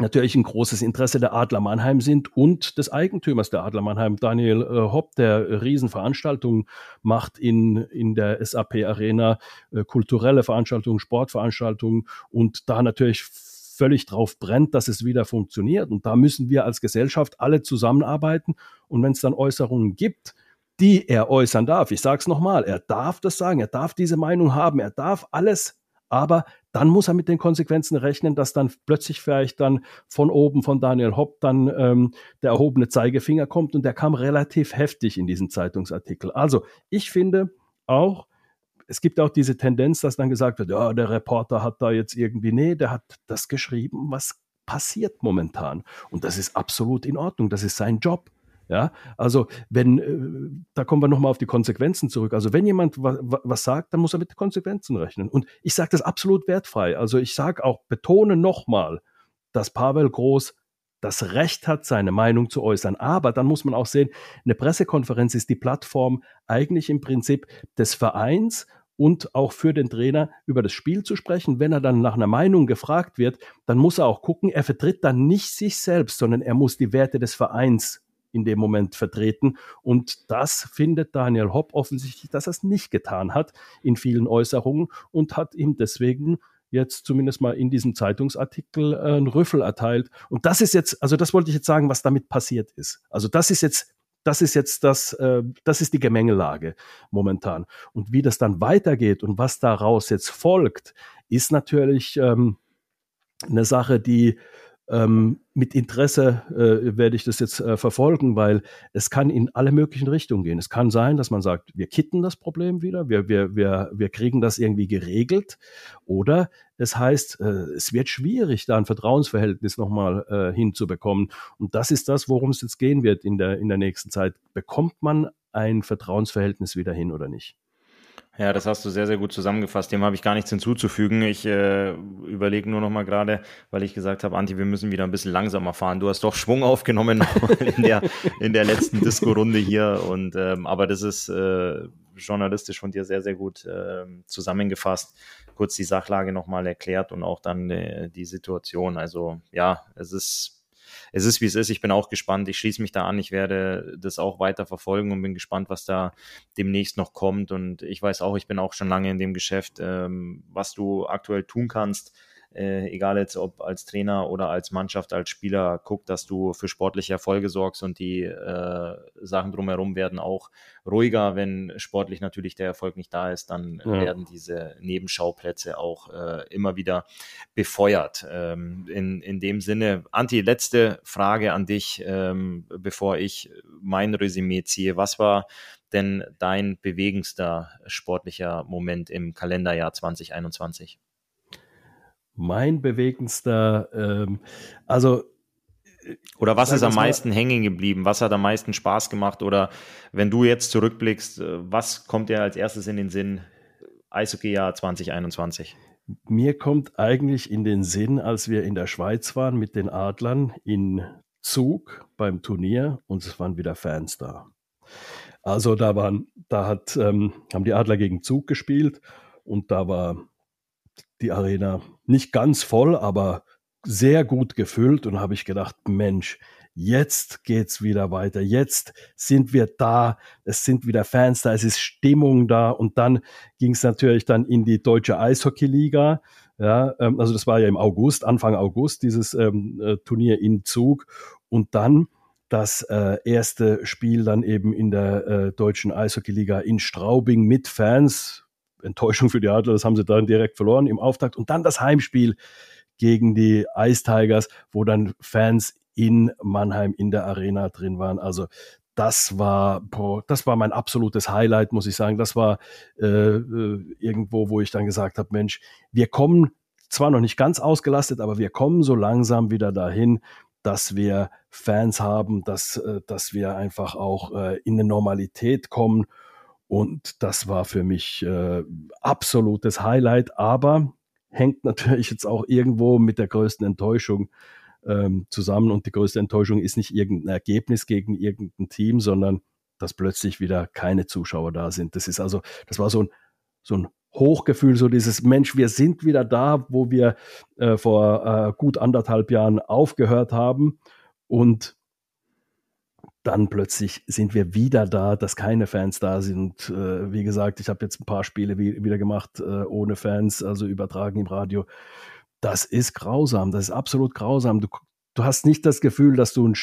natürlich ein großes Interesse der Adler Mannheim sind und des Eigentümers der Adler Mannheim, Daniel äh, Hopp, der Riesenveranstaltungen macht in, in der SAP Arena, äh, kulturelle Veranstaltungen, Sportveranstaltungen und da natürlich völlig drauf brennt, dass es wieder funktioniert. Und da müssen wir als Gesellschaft alle zusammenarbeiten. Und wenn es dann Äußerungen gibt, die er äußern darf, ich sage es nochmal, er darf das sagen, er darf diese Meinung haben, er darf alles aber dann muss er mit den Konsequenzen rechnen, dass dann plötzlich vielleicht dann von oben von Daniel Hopp dann ähm, der erhobene Zeigefinger kommt und der kam relativ heftig in diesen Zeitungsartikel. Also ich finde auch, es gibt auch diese Tendenz, dass dann gesagt wird, ja, der Reporter hat da jetzt irgendwie, nee, der hat das geschrieben, was passiert momentan. Und das ist absolut in Ordnung, das ist sein Job. Ja, also wenn, äh, da kommen wir nochmal auf die Konsequenzen zurück. Also wenn jemand was, was sagt, dann muss er mit Konsequenzen rechnen. Und ich sage das absolut wertfrei. Also ich sage auch, betone nochmal, dass Pavel Groß das Recht hat, seine Meinung zu äußern. Aber dann muss man auch sehen, eine Pressekonferenz ist die Plattform eigentlich im Prinzip des Vereins und auch für den Trainer über das Spiel zu sprechen. Wenn er dann nach einer Meinung gefragt wird, dann muss er auch gucken, er vertritt dann nicht sich selbst, sondern er muss die Werte des Vereins in dem Moment vertreten. Und das findet Daniel Hopp offensichtlich, dass er es nicht getan hat in vielen Äußerungen und hat ihm deswegen jetzt zumindest mal in diesem Zeitungsartikel äh, einen Rüffel erteilt. Und das ist jetzt, also das wollte ich jetzt sagen, was damit passiert ist. Also das ist jetzt das ist jetzt das, äh, das ist die Gemengelage momentan. Und wie das dann weitergeht und was daraus jetzt folgt, ist natürlich ähm, eine Sache, die ähm, mit Interesse äh, werde ich das jetzt äh, verfolgen, weil es kann in alle möglichen Richtungen gehen. Es kann sein, dass man sagt, wir kitten das Problem wieder, wir, wir, wir, wir kriegen das irgendwie geregelt. Oder es heißt, äh, es wird schwierig, da ein Vertrauensverhältnis nochmal äh, hinzubekommen. Und das ist das, worum es jetzt gehen wird in der, in der nächsten Zeit. Bekommt man ein Vertrauensverhältnis wieder hin oder nicht? Ja, das hast du sehr, sehr gut zusammengefasst. Dem habe ich gar nichts hinzuzufügen. Ich äh, überlege nur noch mal gerade, weil ich gesagt habe, Anti, wir müssen wieder ein bisschen langsamer fahren. Du hast doch Schwung aufgenommen in der, in der letzten Disco-Runde hier. Und ähm, aber das ist äh, journalistisch von dir sehr, sehr gut äh, zusammengefasst. Kurz die Sachlage nochmal erklärt und auch dann äh, die Situation. Also ja, es ist es ist, wie es ist. Ich bin auch gespannt. Ich schließe mich da an. Ich werde das auch weiter verfolgen und bin gespannt, was da demnächst noch kommt. Und ich weiß auch, ich bin auch schon lange in dem Geschäft, ähm, was du aktuell tun kannst äh, egal jetzt ob als Trainer oder als Mannschaft, als Spieler, guck, dass du für sportliche Erfolge sorgst und die äh, Sachen drumherum werden auch ruhiger. Wenn sportlich natürlich der Erfolg nicht da ist, dann ja. werden diese Nebenschauplätze auch äh, immer wieder befeuert. Ähm, in, in dem Sinne, Anti, letzte Frage an dich, ähm, bevor ich mein Resümee ziehe. Was war denn dein bewegendster sportlicher Moment im Kalenderjahr 2021? Mein bewegendster, ähm, also oder was ist am meisten hängen geblieben? Was hat am meisten Spaß gemacht? Oder wenn du jetzt zurückblickst, äh, was kommt dir als erstes in den Sinn? Eishockey-Jahr 2021. Mir kommt eigentlich in den Sinn, als wir in der Schweiz waren mit den Adlern in Zug beim Turnier und es waren wieder Fans da. Also da waren, da hat, ähm, haben die Adler gegen Zug gespielt und da war die Arena nicht ganz voll, aber sehr gut gefüllt und habe ich gedacht, Mensch, jetzt geht's wieder weiter. Jetzt sind wir da. Es sind wieder Fans da. Es ist Stimmung da. Und dann ging es natürlich dann in die deutsche Eishockeyliga. Ja, ähm, also das war ja im August, Anfang August, dieses ähm, äh, Turnier in Zug. Und dann das äh, erste Spiel dann eben in der äh, deutschen Eishockeyliga in Straubing mit Fans. Enttäuschung für die Adler, das haben sie dann direkt verloren im Auftakt. Und dann das Heimspiel gegen die Ice Tigers, wo dann Fans in Mannheim in der Arena drin waren. Also das war, boah, das war mein absolutes Highlight, muss ich sagen. Das war äh, äh irgendwo, wo ich dann gesagt habe, Mensch, wir kommen zwar noch nicht ganz ausgelastet, aber wir kommen so langsam wieder dahin, dass wir Fans haben, dass, äh, dass wir einfach auch äh, in eine Normalität kommen. Und das war für mich äh, absolutes Highlight, aber hängt natürlich jetzt auch irgendwo mit der größten Enttäuschung ähm, zusammen. Und die größte Enttäuschung ist nicht irgendein Ergebnis gegen irgendein Team, sondern dass plötzlich wieder keine Zuschauer da sind. Das ist also, das war so ein, so ein Hochgefühl, so dieses Mensch, wir sind wieder da, wo wir äh, vor äh, gut anderthalb Jahren aufgehört haben. Und dann plötzlich sind wir wieder da, dass keine Fans da sind. Äh, wie gesagt, ich habe jetzt ein paar Spiele wie, wieder gemacht äh, ohne Fans, also übertragen im Radio. Das ist grausam, das ist absolut grausam. Du, du hast nicht das Gefühl, dass du ein,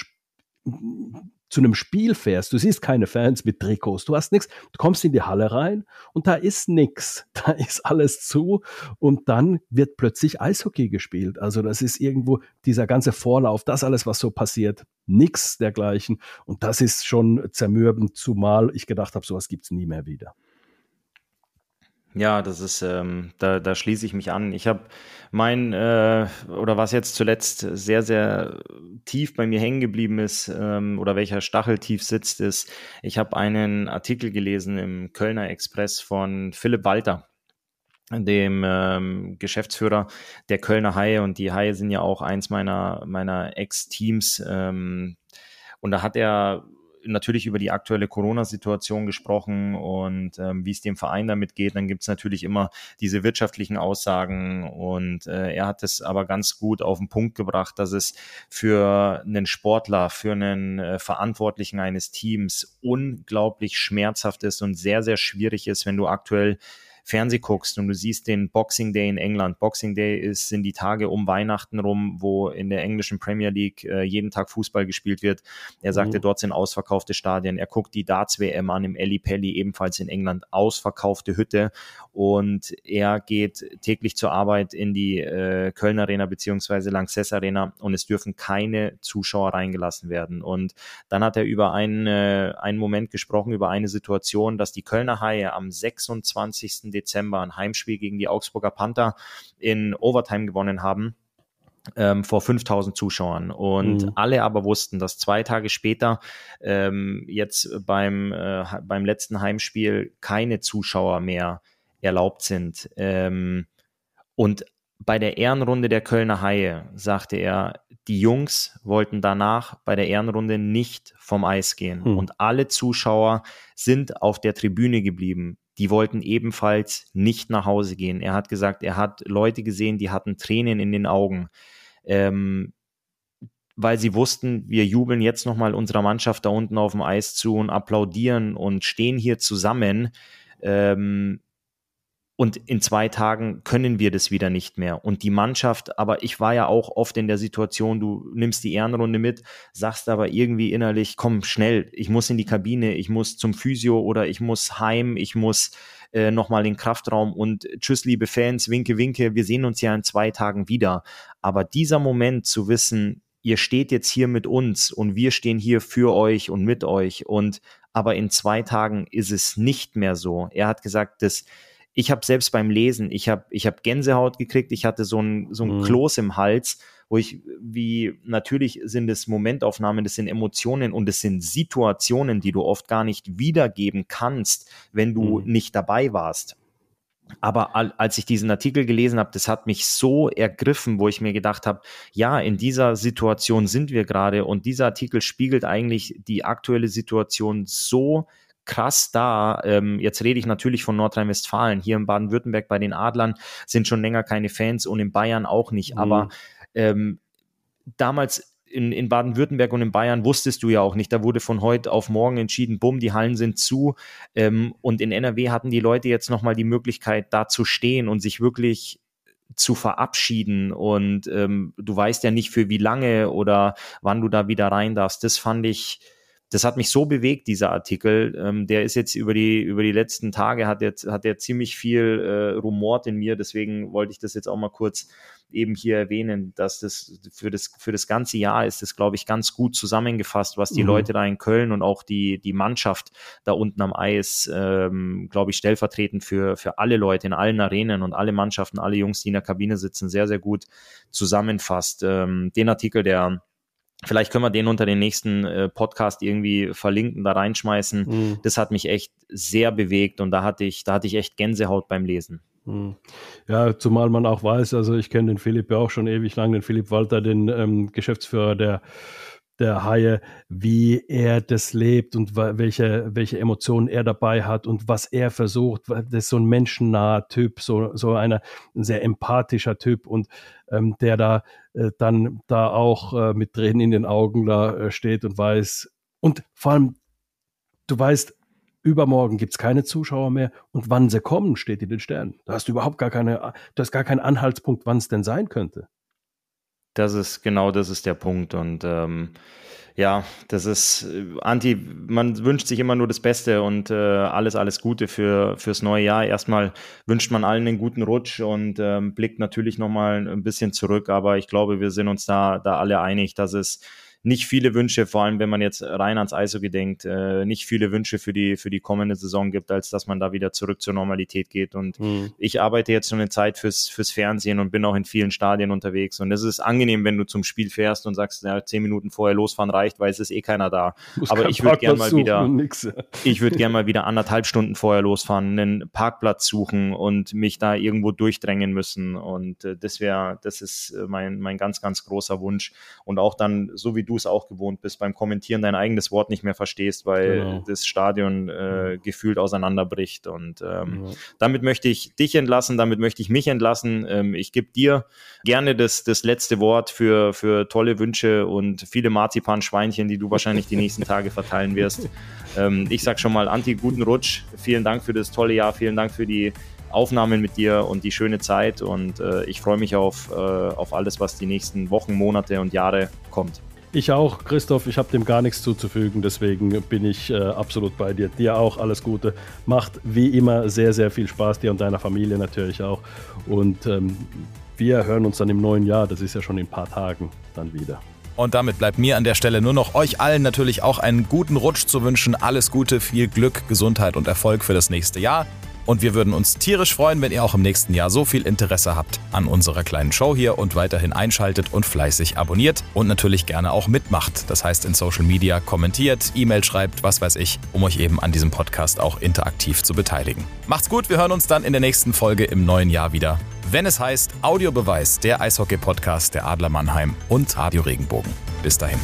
zu einem Spiel fährst, du siehst keine Fans mit Trikots, du hast nichts, du kommst in die Halle rein und da ist nichts, da ist alles zu und dann wird plötzlich Eishockey gespielt. Also das ist irgendwo dieser ganze Vorlauf, das alles, was so passiert, nichts dergleichen und das ist schon zermürbend, zumal ich gedacht habe, sowas gibt es nie mehr wieder. Ja, das ist, ähm, da, da schließe ich mich an. Ich habe mein, äh, oder was jetzt zuletzt sehr, sehr tief bei mir hängen geblieben ist, ähm, oder welcher Stachel tief sitzt, ist, ich habe einen Artikel gelesen im Kölner Express von Philipp Walter dem ähm, Geschäftsführer der Kölner Haie und die Haie sind ja auch eins meiner meiner Ex-Teams ähm, und da hat er natürlich über die aktuelle Corona-Situation gesprochen und ähm, wie es dem Verein damit geht. Dann gibt es natürlich immer diese wirtschaftlichen Aussagen und äh, er hat es aber ganz gut auf den Punkt gebracht, dass es für einen Sportler, für einen äh, Verantwortlichen eines Teams unglaublich schmerzhaft ist und sehr, sehr schwierig ist, wenn du aktuell Fernseh guckst und du siehst den Boxing Day in England. Boxing Day ist, sind die Tage um Weihnachten rum, wo in der englischen Premier League äh, jeden Tag Fußball gespielt wird. Er sagte, mhm. dort sind ausverkaufte Stadien. Er guckt die Darts-WM an im Eli Pelli, ebenfalls in England, ausverkaufte Hütte. Und er geht täglich zur Arbeit in die äh, Köln Arena beziehungsweise Lanxess Arena und es dürfen keine Zuschauer reingelassen werden. Und dann hat er über einen, äh, einen Moment gesprochen, über eine Situation, dass die Kölner Haie am 26. Dezember ein Heimspiel gegen die Augsburger Panther in Overtime gewonnen haben. Ähm, vor 5000 Zuschauern. Und mhm. alle aber wussten, dass zwei Tage später ähm, jetzt beim, äh, beim letzten Heimspiel keine Zuschauer mehr erlaubt sind. Ähm, und bei der Ehrenrunde der Kölner Haie sagte er, die Jungs wollten danach bei der Ehrenrunde nicht vom Eis gehen. Mhm. Und alle Zuschauer sind auf der Tribüne geblieben die wollten ebenfalls nicht nach Hause gehen. Er hat gesagt, er hat Leute gesehen, die hatten Tränen in den Augen, ähm, weil sie wussten, wir jubeln jetzt nochmal unserer Mannschaft da unten auf dem Eis zu und applaudieren und stehen hier zusammen. Ähm, und in zwei Tagen können wir das wieder nicht mehr. Und die Mannschaft, aber ich war ja auch oft in der Situation, du nimmst die Ehrenrunde mit, sagst aber irgendwie innerlich, komm schnell, ich muss in die Kabine, ich muss zum Physio oder ich muss heim, ich muss äh, nochmal in den Kraftraum und tschüss, liebe Fans, winke, winke, wir sehen uns ja in zwei Tagen wieder. Aber dieser Moment zu wissen, ihr steht jetzt hier mit uns und wir stehen hier für euch und mit euch und aber in zwei Tagen ist es nicht mehr so. Er hat gesagt, dass ich habe selbst beim Lesen, ich habe ich hab Gänsehaut gekriegt, ich hatte so ein, so ein mhm. Kloß im Hals, wo ich, wie natürlich sind es Momentaufnahmen, das sind Emotionen und es sind Situationen, die du oft gar nicht wiedergeben kannst, wenn du mhm. nicht dabei warst. Aber als ich diesen Artikel gelesen habe, das hat mich so ergriffen, wo ich mir gedacht habe, ja, in dieser Situation sind wir gerade und dieser Artikel spiegelt eigentlich die aktuelle Situation so krass da. Ähm, jetzt rede ich natürlich von Nordrhein-Westfalen. Hier in Baden-Württemberg bei den Adlern sind schon länger keine Fans und in Bayern auch nicht. Mhm. Aber ähm, damals in, in Baden-Württemberg und in Bayern wusstest du ja auch nicht. Da wurde von heute auf morgen entschieden, bumm, die Hallen sind zu. Ähm, und in NRW hatten die Leute jetzt nochmal die Möglichkeit, da zu stehen und sich wirklich zu verabschieden. Und ähm, du weißt ja nicht für wie lange oder wann du da wieder rein darfst. Das fand ich das hat mich so bewegt, dieser Artikel. Ähm, der ist jetzt über die, über die letzten Tage, hat jetzt, hat er ziemlich viel äh, rumort in mir. Deswegen wollte ich das jetzt auch mal kurz eben hier erwähnen, dass das für das, für das ganze Jahr ist das, glaube ich, ganz gut zusammengefasst, was die mhm. Leute da in Köln und auch die, die Mannschaft da unten am Eis, ähm, glaube ich, stellvertretend für, für alle Leute in allen Arenen und alle Mannschaften, alle Jungs, die in der Kabine sitzen, sehr, sehr gut zusammenfasst. Ähm, den Artikel, der Vielleicht können wir den unter den nächsten äh, Podcast irgendwie verlinken, da reinschmeißen. Mhm. Das hat mich echt sehr bewegt und da hatte ich, da hatte ich echt Gänsehaut beim Lesen. Mhm. Ja, zumal man auch weiß, also ich kenne den Philipp ja auch schon ewig lang, den Philipp Walter, den ähm, Geschäftsführer der der Haie, wie er das lebt und welche, welche Emotionen er dabei hat und was er versucht. Das ist so ein menschennaher Typ, so, so einer, ein sehr empathischer Typ und ähm, der da äh, dann da auch äh, mit Tränen in den Augen da äh, steht und weiß. Und vor allem, du weißt, übermorgen gibt es keine Zuschauer mehr und wann sie kommen, steht in den Sternen. Da hast du überhaupt gar keine, du hast gar keinen Anhaltspunkt, wann es denn sein könnte. Das ist genau das ist der Punkt. Und ähm, ja, das ist äh, Anti, man wünscht sich immer nur das Beste und äh, alles, alles Gute für, fürs neue Jahr. Erstmal wünscht man allen einen guten Rutsch und ähm, blickt natürlich nochmal ein bisschen zurück, aber ich glaube, wir sind uns da, da alle einig, dass es nicht viele Wünsche, vor allem wenn man jetzt rein ans Eishockey denkt, äh, nicht viele Wünsche für die, für die kommende Saison gibt, als dass man da wieder zurück zur Normalität geht. Und mhm. ich arbeite jetzt schon eine Zeit fürs, fürs Fernsehen und bin auch in vielen Stadien unterwegs. Und es ist angenehm, wenn du zum Spiel fährst und sagst, ja, zehn Minuten vorher losfahren reicht, weil es ist eh keiner da. Aber ich würde gerne mal wieder, ich würde gerne mal wieder anderthalb Stunden vorher losfahren, einen Parkplatz suchen und mich da irgendwo durchdrängen müssen. Und äh, das wäre, das ist äh, mein, mein ganz, ganz großer Wunsch. Und auch dann, so wie du es auch gewohnt bist, beim Kommentieren dein eigenes Wort nicht mehr verstehst, weil genau. das Stadion äh, gefühlt auseinanderbricht. Und ähm, ja. damit möchte ich dich entlassen, damit möchte ich mich entlassen. Ähm, ich gebe dir gerne das, das letzte Wort für, für tolle Wünsche und viele Marzipan-Schweinchen, die du wahrscheinlich die nächsten Tage verteilen wirst. Ähm, ich sage schon mal, Anti, guten Rutsch. Vielen Dank für das tolle Jahr. Vielen Dank für die Aufnahmen mit dir und die schöne Zeit. Und äh, ich freue mich auf, äh, auf alles, was die nächsten Wochen, Monate und Jahre kommt. Ich auch, Christoph, ich habe dem gar nichts zuzufügen, deswegen bin ich äh, absolut bei dir. Dir auch alles Gute. Macht wie immer sehr, sehr viel Spaß, dir und deiner Familie natürlich auch. Und ähm, wir hören uns dann im neuen Jahr, das ist ja schon in ein paar Tagen dann wieder. Und damit bleibt mir an der Stelle nur noch euch allen natürlich auch einen guten Rutsch zu wünschen. Alles Gute, viel Glück, Gesundheit und Erfolg für das nächste Jahr. Und wir würden uns tierisch freuen, wenn ihr auch im nächsten Jahr so viel Interesse habt an unserer kleinen Show hier und weiterhin einschaltet und fleißig abonniert und natürlich gerne auch mitmacht. Das heißt in Social Media kommentiert, E-Mail schreibt, was weiß ich, um euch eben an diesem Podcast auch interaktiv zu beteiligen. Macht's gut, wir hören uns dann in der nächsten Folge im neuen Jahr wieder. Wenn es heißt Audiobeweis, der Eishockey-Podcast der Adler Mannheim und Radio Regenbogen. Bis dahin.